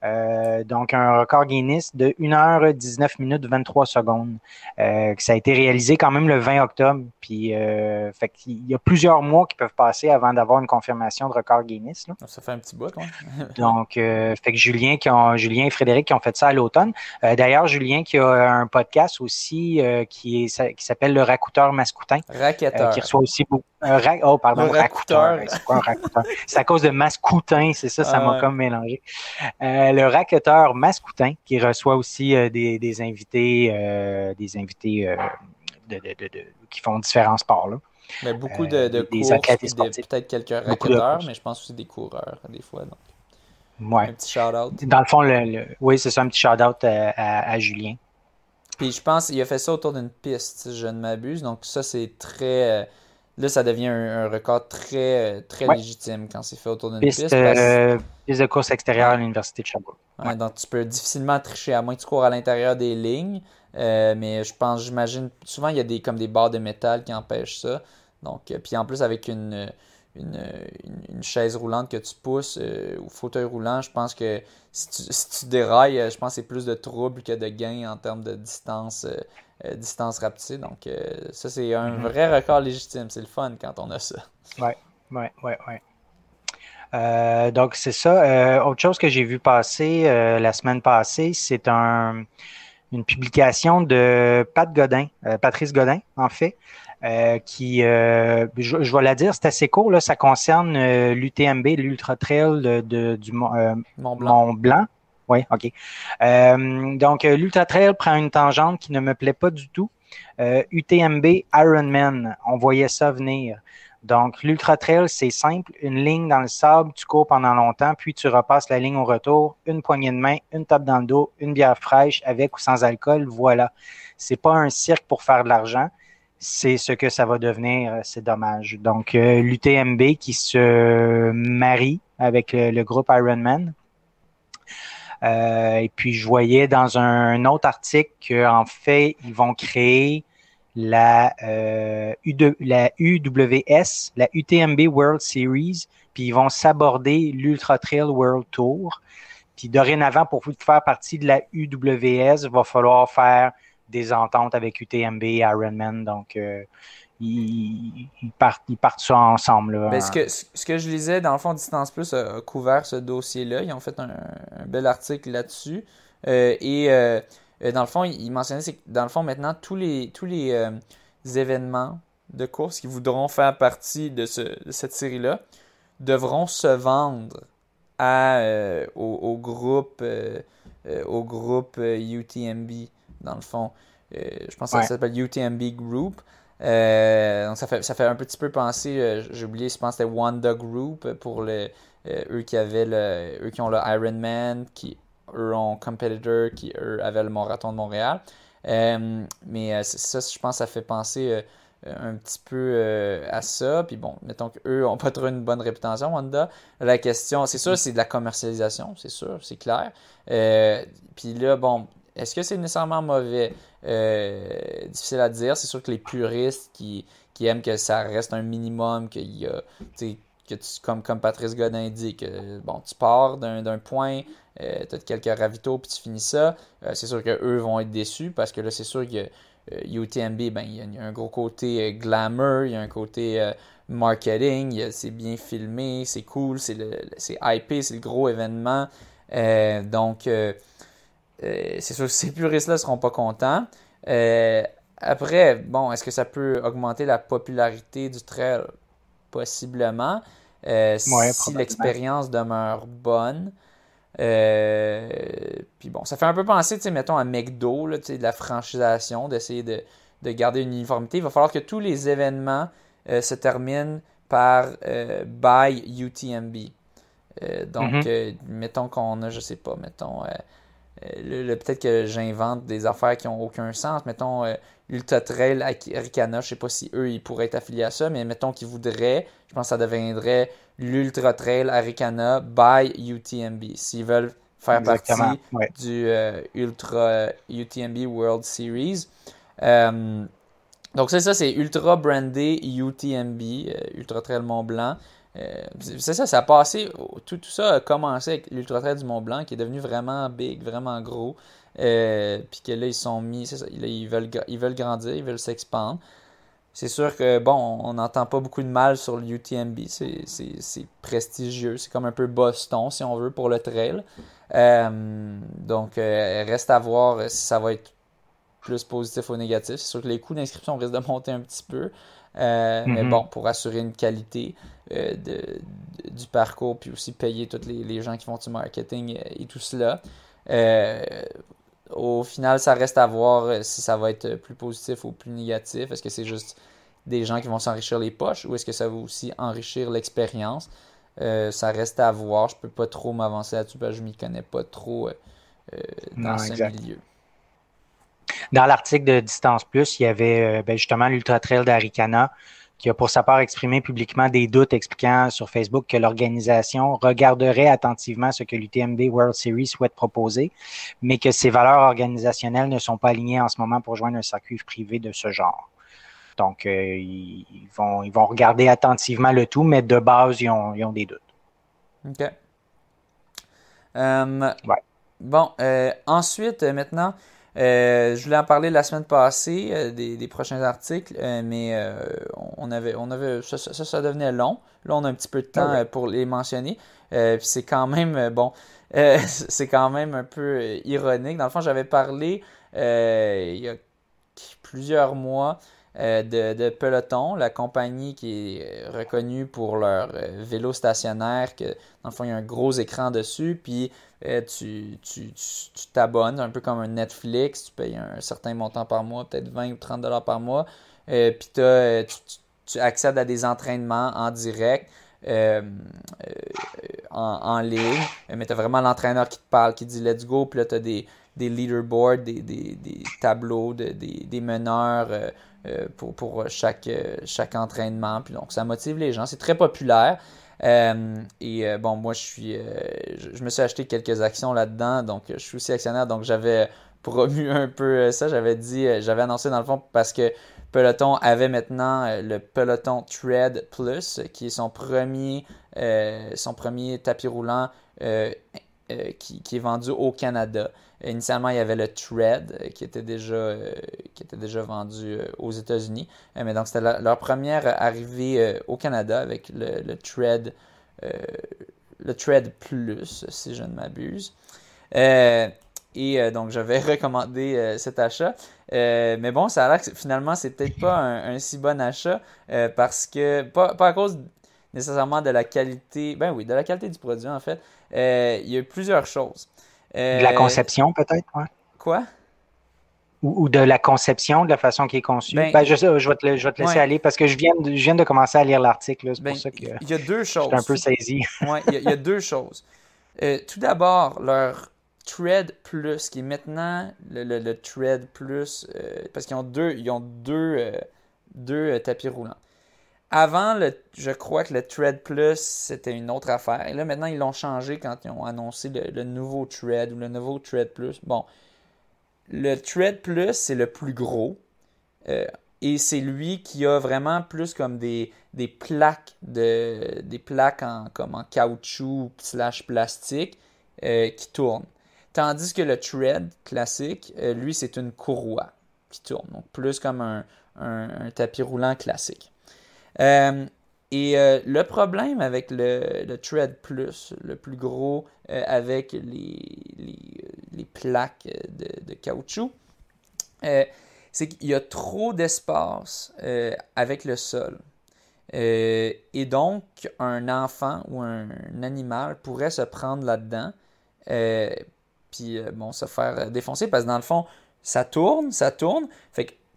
Euh, donc, un record Guinness de 1h19 minutes 23 secondes. Euh, ça a été réalisé quand même le 20 octobre. Puis, euh, fait il y a plusieurs mois qui peuvent passer avant d'avoir une confirmation de record Guinness. Là. Ça fait un petit bout, quoi. <laughs> Donc, fait que Julien, qui ont, Julien et Frédéric qui ont fait ça à l'automne. D'ailleurs, Julien qui a un podcast aussi qui, est, qui s'appelle Le Racouteur Mascoutin. Raquetteur. qui reçoit aussi beaucoup. Oh, pardon, racouteur. C'est quoi un racouteur? c'est à cause de Mascoutin, c'est ça, ça m'a comme mélangé le raqueteur Mascoutin, qui reçoit aussi euh, des, invités, euh, des invités euh, qui font différents sports. Là. Mais beaucoup de, de peut-être quelques raqueteurs, mais je pense aussi des coureurs, des fois. Donc. Un petit shout-out. Dans le fond, le, oui, c'est ça, un petit shout-out à, Julien. Puis je pense qu'il a fait ça autour d'une piste, si je ne m'abuse. Donc ça, c'est très Là, ça devient un, record très, très légitime quand c'est fait autour d'une piste. piste, euh, de course extérieure à l'Université de Sherbrooke. donc, tu peux difficilement tricher, à moins que tu cours à l'intérieur des lignes. Euh, mais je pense, j'imagine, souvent, il y a des, comme des barres de métal qui empêchent ça. Donc, euh, puis en plus, avec une, une, chaise roulante que tu pousses ou fauteuil roulant, je pense que si tu, si tu dérailles, je pense que c'est plus de trouble que de gain en termes de distance euh, distance rapetissée. Donc, euh, ça, c'est un mhm. vrai record légitime. C'est le fun quand on a ça. Oui, oui, oui, oui. Euh, donc, c'est ça. autre chose que j'ai vu passer la semaine passée, c'est un, une publication de Pat Godin, Patrice Godin, en fait, qui, je, vais la dire, c'est assez court, là, ça concerne l'UTMB, l'Ultra Trail de, du Mont Blanc. Oui, OK. Euh, donc, euh, l'Ultra Trail prend une tangente qui ne me plaît pas du tout. Euh, UTMB Ironman, on voyait ça venir. Donc, l'Ultra Trail, c'est simple. Une ligne dans le sable, tu cours pendant longtemps, puis tu repasses la ligne au retour, une poignée de main, une tape dans le dos, une bière fraîche avec ou sans alcool, voilà. C'est pas un cirque pour faire de l'argent. C'est ce que ça va devenir, c'est dommage. Donc, l'UTMB qui se marie avec le groupe Ironman. Euh, et puis, je voyais dans un autre article qu'en fait, ils vont créer la, euh, la UWS, la UTMB World Series, puis ils vont s'aborder l'Ultra Trail World Tour. Puis dorénavant, pour vous faire partie de la UWS, il va falloir faire des ententes avec UTMB, Ironman. Donc, euh, ils, partent, ils partent ça ensemble. Ben, ce, que, ce que je lisais, dans le fond, Distance Plus a, couvert ce dossier-là. Ils ont fait un, bel article là-dessus. Euh, et euh, euh, dans le fond, ils mentionnaient que dans le fond, maintenant, tous les, tous les événements de course qui voudront faire partie de, ce, cette série-là devront se vendre à, au, groupe, au groupe UTMB, dans le fond. je pense que ça s'appelle UTMB Group. Euh, donc ça fait, ça fait un petit peu penser, euh, j'ai oublié, je pense que c'était Wanda Group pour euh, eux qui avaient le, eux qui ont le Ironman, qui eux ont Competitor, qui eux avaient le Marathon de Montréal. mais ça, je pense, ça fait penser un petit peu à ça. Puis bon, mettons qu'eux n'ont pas trop une bonne réputation, Wanda. La question, c'est sûr, c'est de la commercialisation, c'est sûr, c'est clair. puis là, bon, Est-ce que c'est nécessairement mauvais? Difficile à dire. C'est sûr que les puristes qui, qui aiment que ça reste un minimum, qu'il y a, que tu, comme, comme Patrice Godin dit, que bon, tu pars d'un point, euh, tu as quelques ravitaux, puis tu finis ça. Euh, c'est sûr qu'eux vont être déçus parce que là, c'est sûr que UTMB, euh, ben, il y, a un gros côté glamour, il y a un côté marketing, c'est bien filmé, c'est cool, c'est hypé, c'est le gros événement. donc, c'est sûr que ces puristes-là ne seront pas contents. après, bon, est-ce que ça peut augmenter la popularité du trail? Possiblement. si l'expérience demeure bonne. Euh, puis bon, ça fait un peu penser, tu sais, mettons, à McDo, là, de la franchisation, d'essayer de, garder une uniformité. Il va falloir que tous les événements euh, se terminent par euh, by UTMB. donc, mm-hmm. mettons qu'on a, je sais pas, mettons, le, peut-être que j'invente des affaires qui n'ont aucun sens. Mettons, Ultra Trail Aricana, je sais pas si eux, ils pourraient être affiliés à ça, mais mettons qu'ils voudraient, je pense que ça deviendrait l'Ultra Trail Aricana by UTMB. S'ils veulent faire partie du euh, Ultra UTMB World Series. Euh, donc c'est ça, c'est Ultra brandé UTMB, euh, Ultra Trail Mont Blanc. C'est ça, ça a passé, tout, tout ça a commencé avec l'Ultra Trail du Mont Blanc qui est devenu vraiment big, vraiment gros. Puis que là, ils sont mis, ils, veulent, ils veulent grandir, ils veulent s'expandre. C'est sûr que, bon, on n'entend pas beaucoup de mal sur le UTMB. C'est prestigieux. C'est comme un peu Boston, si on veut, pour le trail. Euh, donc, euh, reste à voir si ça va être plus positif ou négatif. C'est sûr que les coûts d'inscription risquent de monter un petit peu. Euh, mais mm-hmm. bon, pour assurer une qualité de, du parcours, puis aussi payer tous les, les, gens qui font du marketing et tout cela. Au final, ça reste à voir euh, si ça va être plus positif ou plus négatif. Est-ce que c'est juste des gens qui vont s'enrichir les poches ou est-ce que ça va aussi enrichir l'expérience? Euh, ça reste à voir. Je peux pas trop m'avancer là-dessus parce que je m'y connais pas trop euh, dans ce milieu. Dans l'article de Distance Plus, il y avait ben, justement l'Ultra Trail d'Aricana qui a pour sa part exprimé publiquement des doutes expliquant sur Facebook que l'organisation regarderait attentivement ce que l'UTMB World Series souhaite proposer, mais que ses valeurs organisationnelles ne sont pas alignées en ce moment pour joindre un circuit privé de ce genre. Donc, euh, ils, vont, ils vont regarder attentivement le tout, mais de base, ils ont, ils ont des doutes. OK. Euh, bon, euh, ensuite, maintenant, euh, je voulais en parler la semaine passée euh, des, prochains articles, euh, mais on avait, on avait ça, ça, devenait long. Là, on a un petit peu de temps ah pour les mentionner. puis c'est quand même bon, <laughs> c'est quand même un peu ironique. Dans le fond, j'avais parlé il y a plusieurs mois de, Peloton, la compagnie qui est reconnue pour leur vélo stationnaire, que dans le fond, il y a un gros écran dessus, puis euh, tu t'abonnes, un peu comme un Netflix, tu payes un certain montant par mois, peut-être 20 ou 30 dollars par mois, euh, puis euh, tu, accèdes à des entraînements en direct. en, ligne, mais tu as vraiment l'entraîneur qui te parle, qui dit let's go, puis là tu as des, des leaderboards, des, tableaux, des meneurs pour, pour chaque, chaque entraînement, puis donc ça motive les gens, c'est très populaire. Euh, et euh, bon, moi, je euh, me suis acheté quelques actions là-dedans, donc je suis aussi actionnaire, donc j'avais promu <laughs> un peu ça. J'avais dit, j'avais annoncé dans le fond parce que Peloton avait maintenant le Peloton Tread Plus, qui est son premier, son premier tapis roulant qui, est vendu au Canada. Initialement, il y avait le Tread euh, qui était déjà, euh, qui était déjà vendu euh, aux États-Unis. mais donc, c'était leur première arrivée au Canada avec le, le Tread, le Plus, si je ne m'abuse. et donc, j'avais <laughs> recommandé cet achat. mais bon, ça a l'air que finalement, c'est peut-être pas un, si bon achat parce que, pas, pas à cause nécessairement de la qualité, ben oui, de la qualité du produit en fait. il y a plusieurs choses de la euh, conception, peut-être, Quoi? Ou, de la conception, de la façon qui est conçue. Ben, ben je, je, vais te, je, vais te, laisser aller parce que je viens, de, je viens de commencer à lire l'article. C'est pour ben, ça que il y a deux choses. Je suis un peu saisi. <laughs> Il, y a deux choses. Euh, tout d'abord, leur Thread Plus, qui est maintenant le, le, Thread Plus, euh, parce qu'ils ont deux, ils ont deux, deux tapis roulants. Avant, je crois que le Thread Plus, c'était une autre affaire. Et là, maintenant, ils l'ont changé quand ils ont annoncé le, nouveau Thread ou le nouveau Thread Plus. Bon, le Thread Plus, c'est le plus gros. et c'est lui qui a vraiment plus comme des, des plaques de des plaques en, comme en caoutchouc slash plastique qui tournent. Tandis que le thread classique, lui, c'est une courroie qui tourne. Donc plus comme un, un, tapis roulant classique. Euh, et euh, le problème avec le, le, Tread Plus, le plus gros euh, avec les, les, plaques de, caoutchouc, c'est qu'il y a trop d'espace avec le sol. et donc, un enfant ou un, animal pourrait se prendre là-dedans, puis bon, se faire défoncer, parce que dans le fond, ça tourne, ça tourne.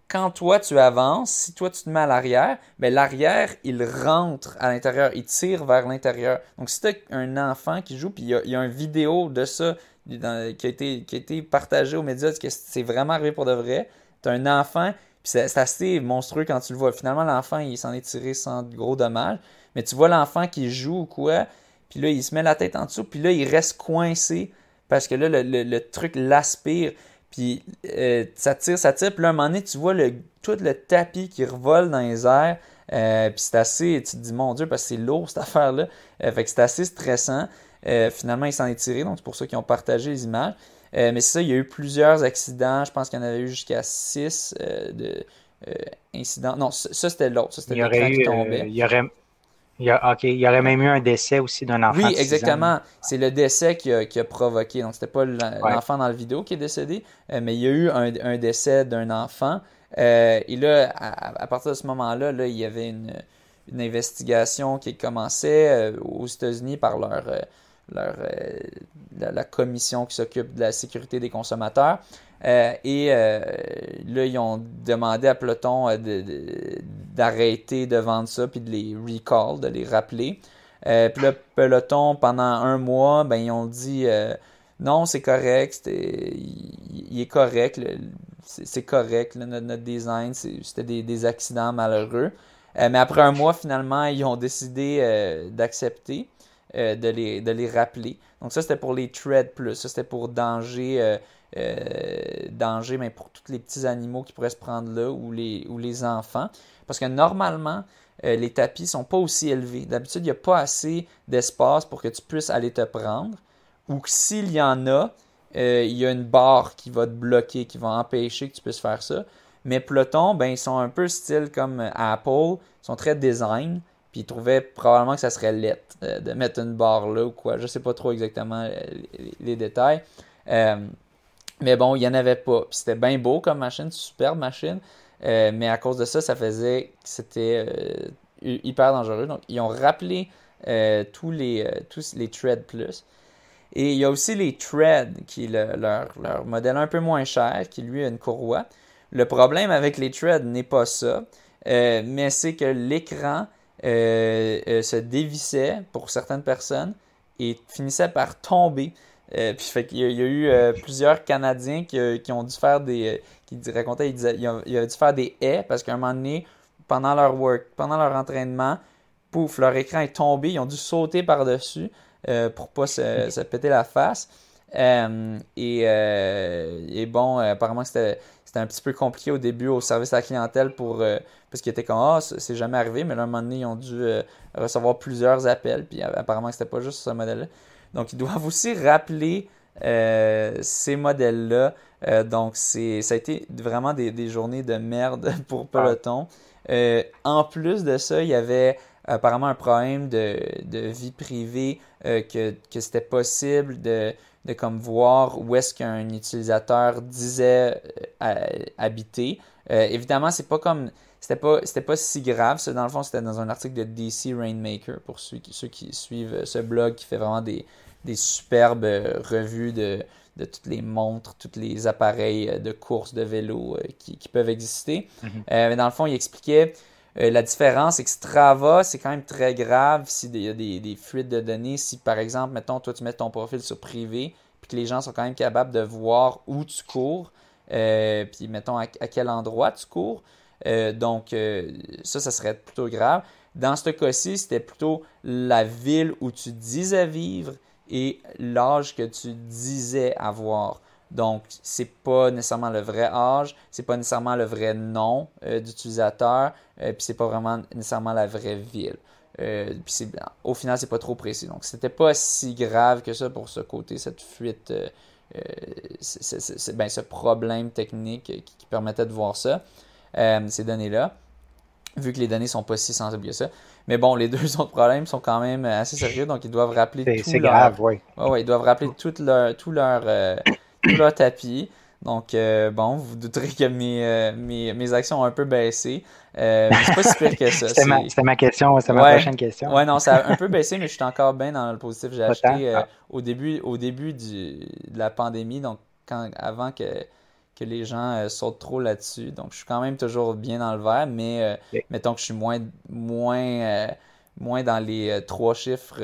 Quand toi tu avances, si toi tu te mets à l'arrière, ben l'arrière il rentre à l'intérieur, il tire vers l'intérieur. Donc si tu as un enfant qui joue, puis il y, a, une vidéo de ça qui, a été, qui a été partagée aux médias, que c'est vraiment arrivé pour de vrai. Tu as un enfant, puis c'est assez monstrueux quand tu le vois. Finalement, l'enfant il s'en est tiré sans gros dommages, mais tu vois l'enfant qui joue ou quoi, puis là il se met la tête en dessous, puis là il reste coincé parce que là le, le truc l'aspire. Puis euh, ça tire, ça tire. Puis là, à un moment donné, tu vois le, tout le tapis qui revole dans les airs. Euh, puis c'est assez, tu te dis, mon Dieu, parce que c'est lourd <laughs> cette affaire-là. Euh, fait que c'est assez stressant. finalement, il s'en est tiré, donc c'est pour ça qu'ils ont partagé les images. mais c'est ça, il y a eu plusieurs accidents. Je pense qu'il y en avait eu jusqu'à six de, incidents. Non, ça, c'était l'autre. Ça, c'était le train qui tombait. il y aurait, il y, a, il y aurait même eu un décès aussi d'un enfant. Oui, exactement. C'est le décès qui a, qui a provoqué. Donc, c'était pas l'enfant dans la vidéo qui est décédé, euh, mais il y a eu un, un décès d'un enfant. Euh, et là, à, partir de ce moment-là, là, il y avait une, une investigation qui commençait euh, aux États-Unis par leur, leur la, commission qui s'occupe de la sécurité des consommateurs. Euh, et euh, là, ils ont demandé à Peloton euh, d'arrêter de, vendre ça, puis de les recall, de les rappeler. puis là, Peloton, pendant un mois, ben, ils ont dit non, c'est correct, il, est correct, c'est correct, notre, design, c'était des, accidents malheureux. mais après un mois, finalement, ils ont décidé d'accepter. de, les, de les rappeler. Donc ça, c'était pour les Tread Plus. Ça, c'était pour danger danger mais pour tous les petits animaux qui pourraient se prendre là ou les, enfants. Parce que normalement, euh, les tapis sont pas aussi élevés. D'habitude, il n'y a pas assez d'espace pour que tu puisses aller te prendre. Ou s'il y en a, euh, il y a une barre qui va te bloquer, qui va empêcher que tu puisses faire ça. Mais Peloton, ben, ils sont un peu style comme Apple, ils sont très design, puis ils trouvaient probablement que ça serait laid de mettre une barre là ou quoi. Je sais pas trop exactement les, détails. Mais bon, il n'y en avait pas. Puis c'était bien beau comme machine, superbe machine. Euh, mais à cause de ça, ça faisait que c'était euh, hyper dangereux. Donc, ils ont rappelé euh, tous, les, tous les Tread Plus. Et il y a aussi les Tread, qui est leur, leur, modèle un peu moins cher, qui lui a une courroie. Le problème avec les Tread n'est pas ça, mais c'est que l'écran se dévissait pour certaines personnes et finissait par tomber euh, puis fait qu'il y, a eu euh, plusieurs Canadiens qui, euh, qui, ont dû faire des. qui racontaient, ils disaient, ils ont, dû faire des haies parce qu'à un moment donné, pendant leur work, pendant leur entraînement, pouf, leur écran est tombé, ils ont dû sauter par-dessus pour pas se, <laughs> se, péter la face. Et, et, bon, apparemment c'était c'était un petit peu compliqué au début au service à la clientèle pour parce qu'ils étaient comme ah c'est jamais arrivé mais là, à un moment donné ils ont dû recevoir plusieurs appels puis apparemment c'était pas juste ce modèle là donc, ils doivent <laughs> aussi rappeler euh, ces modèles-là. Euh, donc, c'est, ça a été vraiment des, journées de merde <laughs> pour Peloton. Euh, en plus de ça, il y avait apparemment un problème de, vie privée, que, que c'était possible de, de comme voir où est-ce qu'un utilisateur disait habiter. évidemment, c'est pas comme c'était pas c'était pas si grave. Dans le fond, c'était dans un article de DC Rainmaker pour ceux qui, ceux qui suivent ce blog qui fait vraiment des, des superbes euh, revues de, de toutes les montres, tous les appareils euh, de course de vélo euh, qui, peuvent exister. Mhm. mais dans le fond, il expliquait la différence, c'est que Strava, c'est quand même très grave s'il y a des, des, fuites de données. Si, par exemple, mettons, toi, tu mets ton profil sur privé, puis que les gens sont quand même capables de voir où tu cours, puis, mettons, à, quel endroit tu cours. Donc, ça, ça serait plutôt grave. Dans ce cas-ci, c'était plutôt la ville où tu disais vivre et l'âge que tu disais avoir. Donc, c'est pas nécessairement le vrai âge, c'est pas nécessairement le vrai nom d'utilisateur, puis c'est pas vraiment nécessairement la vraie ville. au final, c'est pas trop précis. Donc, c'était pas si grave que ça pour ce côté, cette fuite, ben, ce problème technique qui, permettait de voir ça, ces données-là, vu que les données sont pas si sensibles que ça. Mais bon, les <laughs> deux autres problèmes sont quand même assez sérieux, donc ils doivent rappeler tout leur... grave, oui. Ouais, ils doivent rappeler tout leur, tout leur, euh, leur tapis. Donc, euh, bon, vous douterez que mes, euh, mes, mes, actions ont un peu baissé. mais c'est pas si pire que ça. <laughs> C'était ma, ma, question, c'était ma prochaine question. Ouais, non, ça a un peu baissé, mais je suis encore bien dans le positif. J'ai acheté ah. au début, au début du, de la pandémie, donc quand, avant que que les gens euh, sautent trop là-dessus. Donc, je suis quand même toujours bien dans le vert, mais euh, mettons que je suis moins, moins, euh, moins dans les trois chiffres,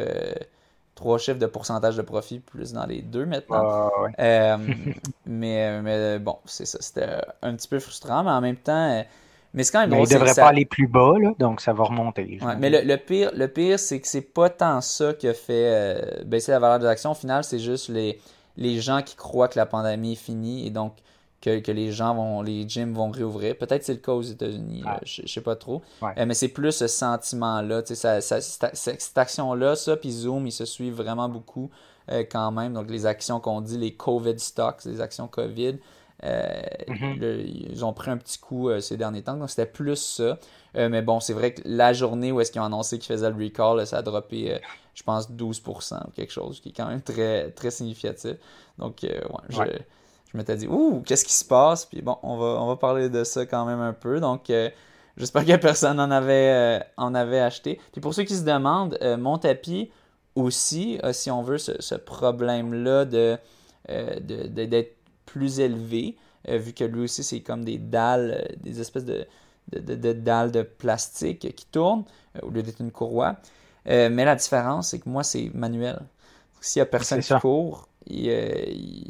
trois chiffres de pourcentage de profit, plus dans les deux maintenant. Ah, <laughs> mais, mais bon, c'est ça. C'était un petit peu frustrant, mais en même temps. mais c'est quand même mais il ne devrait pas aller plus bas, là, donc ça va remonter. mais le, pire, le pire c'est que c'est pas tant ça qui a fait baisser la valeur des actions. Au final, c'est juste les, les gens qui croient que la pandémie est finie et donc que, les gens vont, les gyms vont réouvrir. Peut-être c'est le cas aux États-Unis, je, ne sais pas trop. Euh, mais c'est plus ce sentiment-là, ça, cette action-là, ça, puis Zoom, ils se suivent vraiment beaucoup euh, quand même. Donc les actions qu'on dit, les COVID stocks, les actions COVID, euh, mm-hmm. ils ont pris un petit coup ces derniers temps. Donc c'était plus ça. mais bon, c'est vrai que la journée où est-ce qu'ils ont annoncé qu'ils faisaient le recall, ça a droppé, je pense, 12% ou quelque chose, qui est quand même très, très significatif. Donc, ouais, je m'étais dit, ouh, qu'est-ce qui se passe? Puis bon, on va, on va parler de ça quand même un peu. Donc, euh, j'espère que <laughs> personne en avait, euh, en avait acheté. Puis pour ceux qui se demandent, euh, mon tapis aussi, si on veut, ce, problème-là de, d'être plus élevé, vu que lui aussi, c'est comme des dalles, des espèces de, de, dalles de plastique qui tournent au lieu d'être une courroie. mais la différence, c'est que moi, c'est manuel. S'il n'y a personne qui court, il,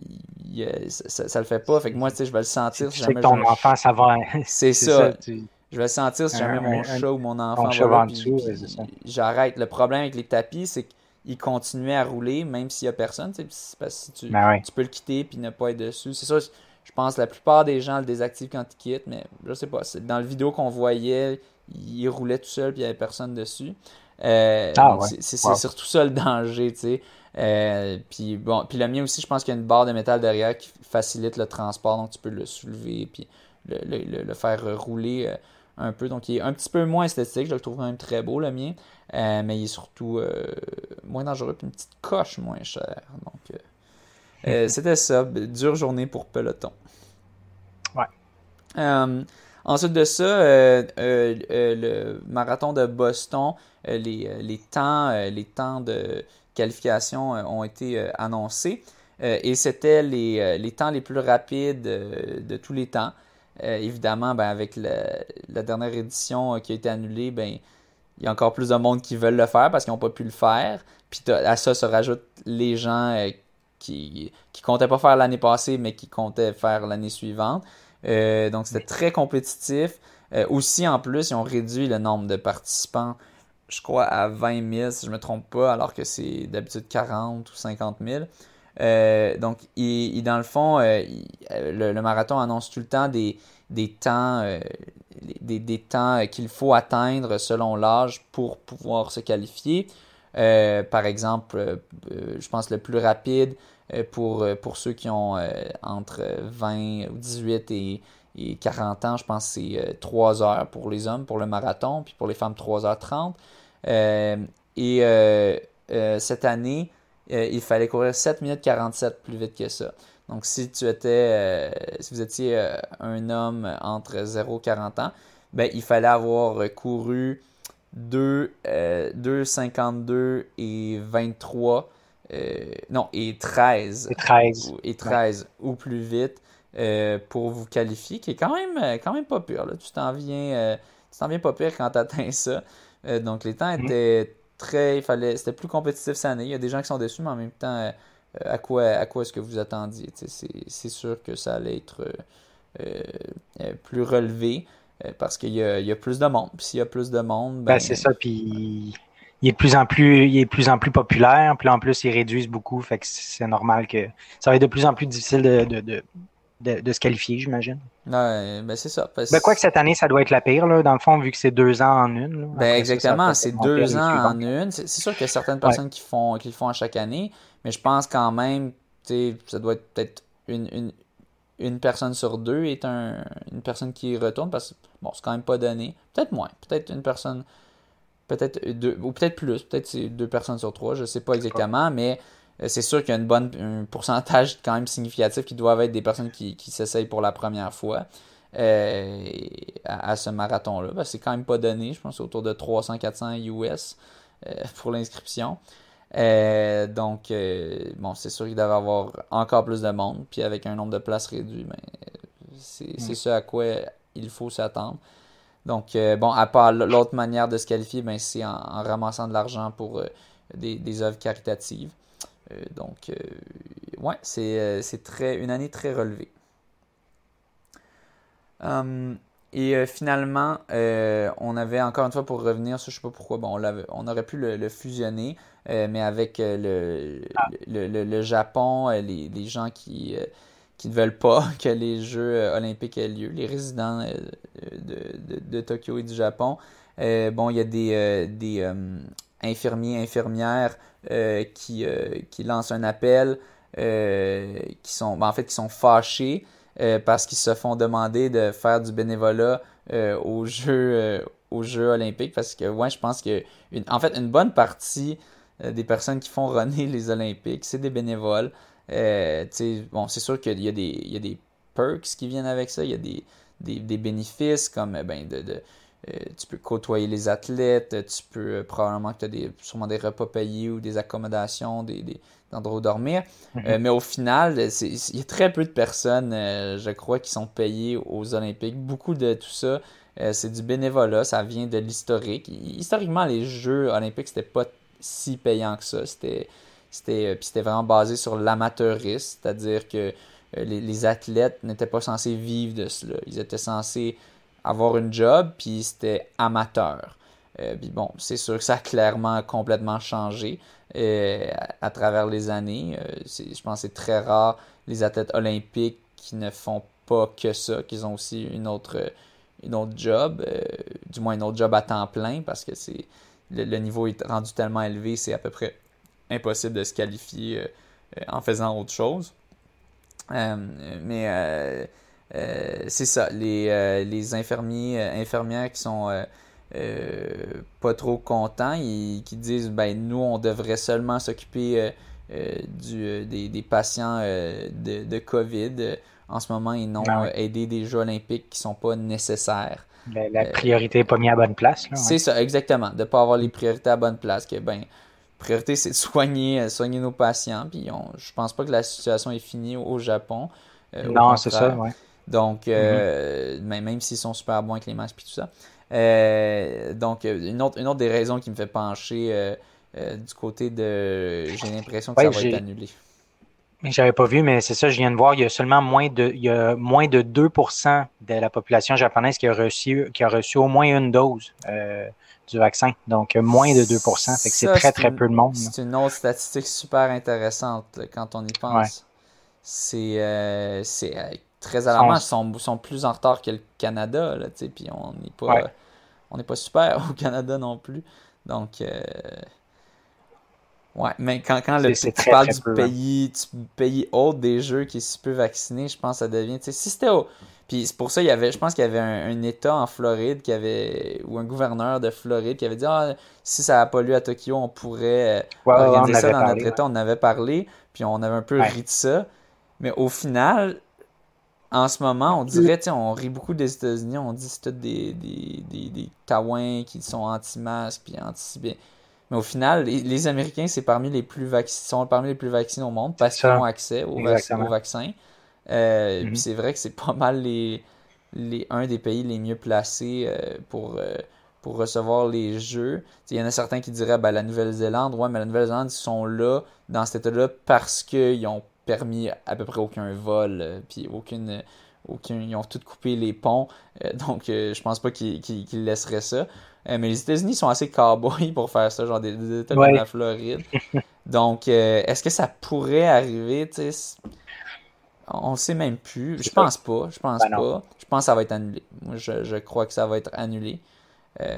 ça, ça, le fait pas. Fait que moi, tu sais, je vais le sentir si jamais. ton enfant, ça va. <laughs> C'est ça. Je vais le sentir si jamais mon chat ou mon enfant va là, J'arrête. Le problème avec les tapis, c'est qu'il continuait à rouler même s'il n'y a personne. Parce que tu, ben tu peux le quitter puis ne pas être dessus. C'est ça. Je pense que la plupart des gens le désactivent quand ils quittent, mais je sais pas. Dans le vidéo qu'on voyait, il roulait tout seul puis il n'y avait personne dessus. Euh, ah, c'est surtout ça le danger, tu sais. Euh, puis bon, puis le mien aussi, je pense qu'il y a une barre de métal derrière qui facilite le transport, donc tu peux le soulever puis le, faire rouler euh, un peu. Donc il est un petit peu moins esthétique, je le trouve quand même très beau le mien, euh, mais il est surtout moins dangereux puis une petite coche moins chère. Donc <laughs> c'était ça, dure journée pour peloton. Ouais. ensuite de ça, le marathon de Boston, les, les temps, les temps de qualifications euh, ont été euh, annoncées. Euh, et c'était les, les, temps les plus rapides de tous les temps. évidemment, ben, avec la, dernière édition qui a été annulée, ben, il y a encore plus de monde qui veulent le faire parce qu'ils n'ont pas pu le faire. Puis à ça se rajoutent les gens qui ne comptaient pas faire l'année passée, mais qui comptaient faire l'année suivante. donc c'était très compétitif. aussi, en plus, ils ont réduit le nombre de participants je crois, à 20 000, si je ne me trompe pas, alors que c'est d'habitude 40 ou 50 000. Euh, donc, il, dans le fond, euh, le, marathon annonce tout le temps des, des temps, euh, des, des, temps qu'il faut atteindre selon l'âge pour pouvoir se qualifier. par exemple, je pense le plus rapide pour, pour ceux qui ont entre 20 ou 18 et, et 40 ans, je pense que c'est 3 heures pour les hommes pour le marathon, puis pour les femmes 3h30. Euh, et euh, euh, cette année, il fallait courir 7 minutes 47 plus vite que ça. Donc, si tu étais, si vous étiez un homme entre 0 et 40 ans, ben, il fallait avoir couru 2, 52 et 23, non, et 13. Et 13. Et 13 ou plus vite pour vous qualifier, qui est quand même, quand même pas pire. Là. Tu t'en viens, viens pas pire quand tu atteins ça. Euh, donc les temps mhm. étaient très. Il fallait, c'était plus compétitif cette année. Il y a des gens qui sont déçus, mais en même temps, euh, à quoi, à quoi est-ce que vous attendiez c'est, sûr que ça allait être euh, plus relevé parce qu'il y a, plus de monde. Puis s'il y a plus de monde. Ben, ben c'est ça. Puis il est de plus en plus, il est plus en plus populaire. Puis en plus, ils réduisent beaucoup. Fait que c'est normal que ça va être de plus en plus difficile de, de, se qualifier, j'imagine. Ouais, ben c'est ça. Ben, quoi que cette année, ça doit être la pire, là, dans le fond, vu que c'est deux ans en une. ben, exactement, c'est deux ans en une. C'est sûr qu'il y a certaines personnes qui, font, qui le font à chaque année, mais je pense quand même, ça doit être peut-être une, une, une, personne sur deux est un, une personne qui retourne, parce que, bon, c'est quand même pas donné. Peut-être moins, peut-être une personne, peut-être deux, ou peut-être plus, peut-être c'est deux personnes sur trois, je sais pas exactement, mais c'est sûr qu'il y a une bonne, un pourcentage quand même significatif qui doivent être des personnes qui, qui s'essayent pour la première fois euh, à, ce marathon-là. c'est quand même pas donné, je pense autour de 300-400 US pour l'inscription. Euh, donc, bon, c'est sûr qu'il doit y avoir encore plus de monde, puis avec un nombre de places réduit, mais ben, c'est ce à quoi il faut s'attendre. Donc, bon, à part l'autre manière de se qualifier, ben, c'est en, ramassant de l'argent pour des, des œuvres caritatives. Euh, donc, euh, ouais, euh, c'est très, une année très relevée. Hum, et finalement, on avait encore une fois pour revenir, je ne sais pas pourquoi, bon, on, aurait pu le, fusionner, mais avec le, le, Japon, les, les, gens qui, qui ne veulent pas <laughs> que les Jeux olympiques aient lieu, les résidents de, de, Tokyo et du Japon, bon, il y a des, des infirmiers, infirmières qui, euh, qui lancent un appel, euh, qui sont ben, en fait qui sont fâchés parce qu'ils se font demander de faire du bénévolat aux Jeux aux Jeux olympiques parce que ouais, je pense que en fait une bonne partie des personnes qui font runner les Olympiques, c'est des bénévoles. bon, c'est sûr qu'il y, a des, il y a des perks qui viennent avec ça, il y a des, des, des bénéfices comme ben, de, euh, tu peux côtoyer les athlètes, tu peux euh, probablement que tu as des, sûrement des repas payés ou des accommodations, des, des endroits où dormir. Mhm. Euh, mais au final, il y a très peu de personnes, je crois, qui sont payées aux Olympiques. Beaucoup de tout ça, c'est du bénévolat, ça vient de l'historique. Historiquement, les Jeux olympiques, c'était pas si payant que ça. C'était c'était c'était vraiment basé sur l'amateurisme, c'est-à-dire que les, les, athlètes n'étaient pas censés vivre de cela. Ils étaient censés avoir une job, puis c'était amateur. Euh, puis bon, c'est sûr que ça a clairement complètement changé euh, à, travers les années. Euh, je pense que c'est très rare les athlètes olympiques qui ne font pas que ça, qu'ils ont aussi une autre, une autre job, du moins une autre job à temps plein, parce que c'est le, le, niveau est rendu tellement élevé, c'est à peu près impossible de se qualifier en faisant autre chose. mais c'est ça, les, euh, les infirmiers, euh, infirmières qui sont pas trop contents, qui disent ben nous on devrait seulement s'occuper du, des, patients de, de, COVID en ce moment et non ah aider des Jeux olympiques qui sont pas nécessaires. La, priorité n'est pas mise à bonne place. C'est ça, exactement. De ne pas avoir les priorités à bonne place. Que, ben, priorité, c'est de soigner, soigner nos patients. Puis on, je pense pas que la situation est finie au, Japon. non, c'est ça, ouais. Donc, euh, mm-hmm. même s'ils sont super bons avec les masques et tout ça. Euh, donc, une autre, une autre des raisons qui me fait pencher euh, du côté de. J'ai l'impression que ça va être annulé. J'avais pas vu, mais c'est ça, je viens de voir, il y a seulement moins de, il y a moins de 2% de la population japonaise qui a reçu, qui a reçu au moins une dose du vaccin. Donc, moins de 2%. Fait que c'est très, très peu de monde. C'est une autre statistique super intéressante quand on y pense. C'est, c'est très alarmant. Ils sont, sont, plus en retard que le Canada, là, puis on n'est pas, on n'est pas super <laughs> au Canada non plus. Donc, euh, ouais, mais quand, quand le, tu parles du pays, du pays autre des jeux qui est si peu vacciné, je pense que ça devient, tu sais, si c'était au... Puis c'est pour ça, il y avait, je pense qu'il y avait un, État en Floride qui avait, ou un gouverneur de Floride qui avait dit, ah, si ça n'a pas lieu à Tokyo, on pourrait euh, organiser ça dans notre État. On avait parlé, puis on avait un peu ri de ça. Mais au final, en ce moment, on dirait, on rit beaucoup des États-Unis, on dit c'est des, des, des, des qui sont anti-masques puis anti Mais au final, les, Américains, c'est parmi les plus sont parmi les plus vaccinés au monde parce qu'ils ont accès au, vaccin. Euh, mm-hmm. c'est vrai que c'est pas mal les, les, un des pays les mieux placés euh, pour, euh, pour recevoir les jeux. Il y en a certains qui diraient ben, la Nouvelle-Zélande, ouais, mais la Nouvelle-Zélande, ils sont là, dans cet état-là, parce qu'ils ont permis à peu près aucun vol, euh, puis aucune, ils ont tout coupé les ponts, <laughs> donc je pense pas qu'ils laisseraient ça. mais les États-Unis sont assez cowboys pour faire ça, genre des, États comme la Floride. donc, est-ce que ça pourrait arriver, tu sais? On ne sait même plus. Je pense pas. Je pense ben pas. Je pense que ça va être annulé. Moi, je, crois que ça va être annulé. Euh,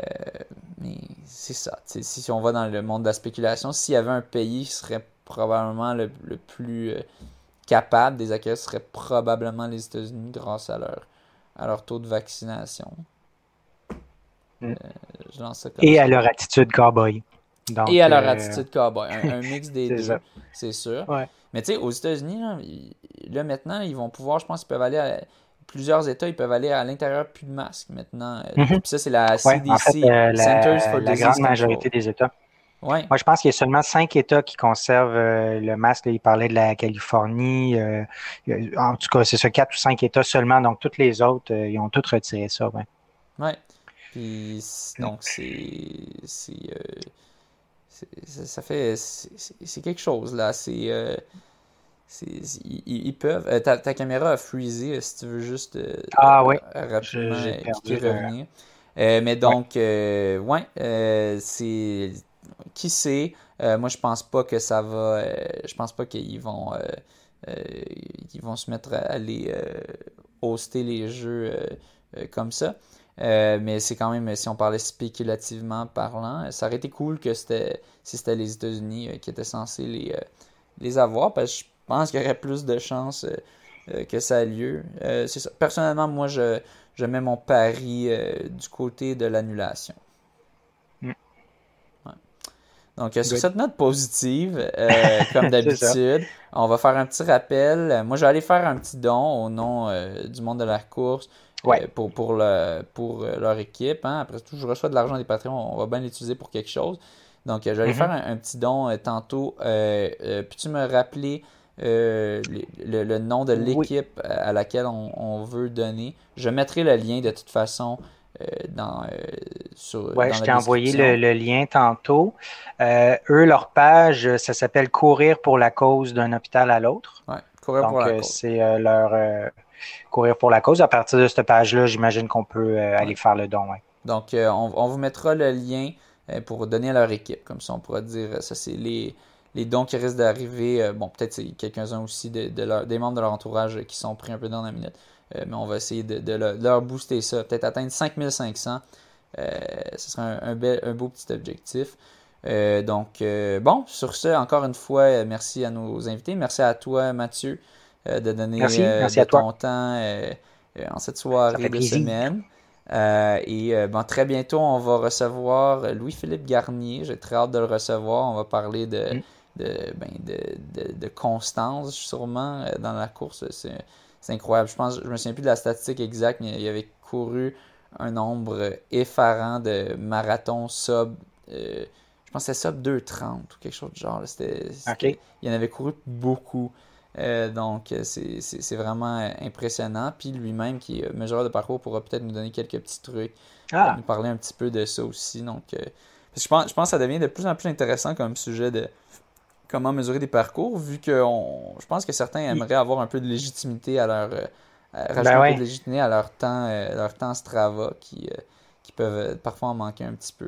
mais c'est ça. si on va dans le monde de la spéculation, s'il y avait un pays qui serait probablement le, plus euh, capable des accueils, serait probablement les États-Unis grâce à leur, à leur taux de vaccination. Mm. Euh, Et à leur attitude cowboy. Et à leur attitude cowboy. Un, <laughs> mix des deux, c'est sûr. Mais tu sais, aux États-Unis, là, maintenant, ils vont pouvoir, je pense, ils peuvent aller à plusieurs États, ils peuvent aller à l'intérieur plus de masques maintenant. Mhm. Puis ça, c'est la CDC, euh, Centers for la grande majorité des États. Ouais. Moi, je pense qu'il y a seulement cinq États qui conservent euh, le masque. il parlait de la Californie. Euh, en tout cas, c'est ça, quatre ou cinq États seulement. Donc, tous les autres, ils ont tous retiré ça. Oui. Ouais. Puis, donc, c'est. ça fait. C'est quelque chose, là. C'est ils, peuvent. Euh, ta, caméra a freezé euh, si tu veux juste euh, ah, oui. rapidement revenir. mais donc, ouais, c'est. Qui sait? moi, je pense pas que ça va. je pense pas qu'ils vont. ils vont se mettre à aller hoster les jeux comme ça. mais c'est quand même, si on parlait spéculativement parlant, ça aurait été cool que c'était si c'était les États-Unis qui étaient censés les, les avoir. Parce que je pense qu'il y aurait plus de chances euh, euh, que ça ait lieu. Euh, c'est. Personnellement, moi, je mets mon pari du côté de l'annulation. Donc, sur cette note positive, <laughs> comme d'habitude, on va faire un petit rappel. Moi, aller faire un petit don au nom du monde de la course pour, pour, le, pour leur équipe. Hein. Après tout, je reçois de l'argent des patrons, on va bien l'utiliser pour quelque chose. Donc, aller mm-hmm. faire un, petit don tantôt. Puis tu me rappeler euh, le, nom de l'équipe à laquelle on, veut donner? Je mettrai le lien de toute façon euh, dans, euh, sur. Oui, je t'ai envoyé le, lien tantôt. eux, leur page, ça s'appelle Courir pour la cause d'un hôpital à l'autre. Oui, Courir pour la cause. C'est leur Courir pour la cause. À partir de cette page-là, j'imagine qu'on peut aller faire le don. Donc, on, on, vous mettra le lien pour donner à leur équipe. Comme ça, on pourra dire ça, c'est les les dons qui risquent d'arriver, euh, bon, peut-être c'est quelques-uns aussi de, des membres de leur entourage qui sont pris un peu dans la minute. Euh, mais on va essayer de, leur, booster ça, peut-être atteindre 5500. Euh, ce serait un, un, beau petit objectif. donc, bon, sur ce, encore une fois, merci à nos invités. Merci à toi, Mathieu, de donner ton temps en cette soirée de semaine. et bon, très bientôt, on va recevoir Louis-Philippe Garnier. J'ai très hâte de le recevoir. On va parler de, mm de, ben, de, de, constance, sûrement, euh, dans la course. C'est incroyable. Je pense, je me souviens plus de la statistique exacte, mais il avait couru un nombre effarant de marathons sub. Euh, je pense que c'était sub 2.30 ou quelque chose de genre. C'était, Il en avait couru beaucoup. Euh, donc, c'est vraiment impressionnant. Puis lui-même, qui est mesureur de parcours, pourra peut-être nous donner quelques petits trucs. Ah. Nous parler un petit peu de ça aussi. Donc, je, pense, je pense que ça devient de plus en plus intéressant comme sujet de, comment mesurer des parcours, vu que je pense que certains aimeraient avoir un peu de légitimité à leur euh, rajouter ben un peu de légitimité à leur temps, euh, leur temps Strava qui, euh, qui peuvent parfois en manquer un petit peu.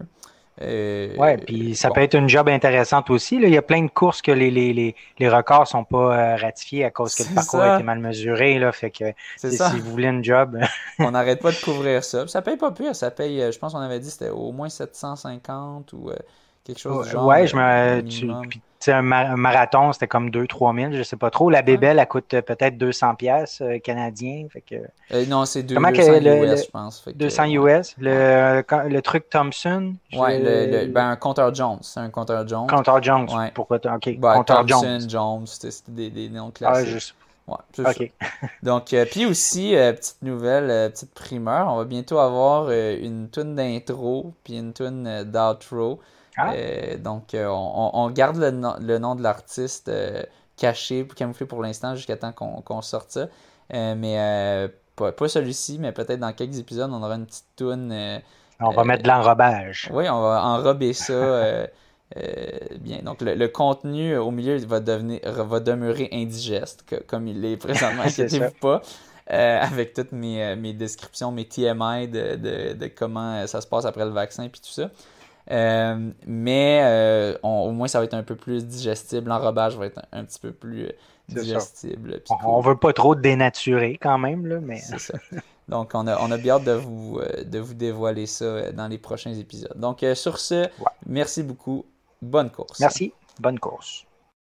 oui, puis ça peut être une job intéressante aussi. Il y a plein de courses que les, les, les, les records sont pas ratifiés à cause que le parcours a été mal mesuré. Là, fait que si vous voulez une job. <laughs> on n'arrête pas de <laughs> couvrir ça. Ça paye pas pire. Ça paye, je pense qu'on avait dit c'était au moins 750 ou quelque chose du genre. Ouais, je me. Tu, un, marathon, c'était comme 2-3 000, je sais pas trop. La bébelle, elle coûte euh, peut-être 200 pièces euh, canadiens. Fait que... Euh, non, c'est 200 US, je pense. 200 US. Le, le, truc Thompson. Ouais, le, ben, un compteur Jones. C'est un compteur Jones. Compteur Jones. Ouais. Pourquoi OK. Ben, Thompson, Jones. c'était des, des, noms ah, classiques. Ah, juste. Ouais, OK. <laughs> Donc, puis aussi, petite nouvelle, petite primeur, on va bientôt avoir une tune d'intro puis une tune d'outro. Ah. Euh, donc, euh, on, garde le, nom de l'artiste euh, caché, camouflé pour l'instant, jusqu'à temps qu'on sorte ça. mais pas, celui-ci, mais peut-être dans quelques épisodes, on aura une petite toune. on va mettre de l'enrobage. Oui, on va enrober ça. bien, donc le, contenu au milieu va devenir va demeurer indigeste comme il est présentement, <laughs> inquiétez-vous pas. avec toutes mes, mes, descriptions, mes TMI de, de, comment ça se passe après le vaccin puis tout ça. Mais au moins, ça va être un peu plus digestible. L'enrobage va être un, petit peu plus digestible. On, ne veut pas trop dénaturer quand même, là, mais. C'est ça. Donc, on a, on a bien hâte de vous, de vous dévoiler ça dans les prochains épisodes. Donc, sur ce, merci beaucoup. Bonne course. Merci. Bonne course.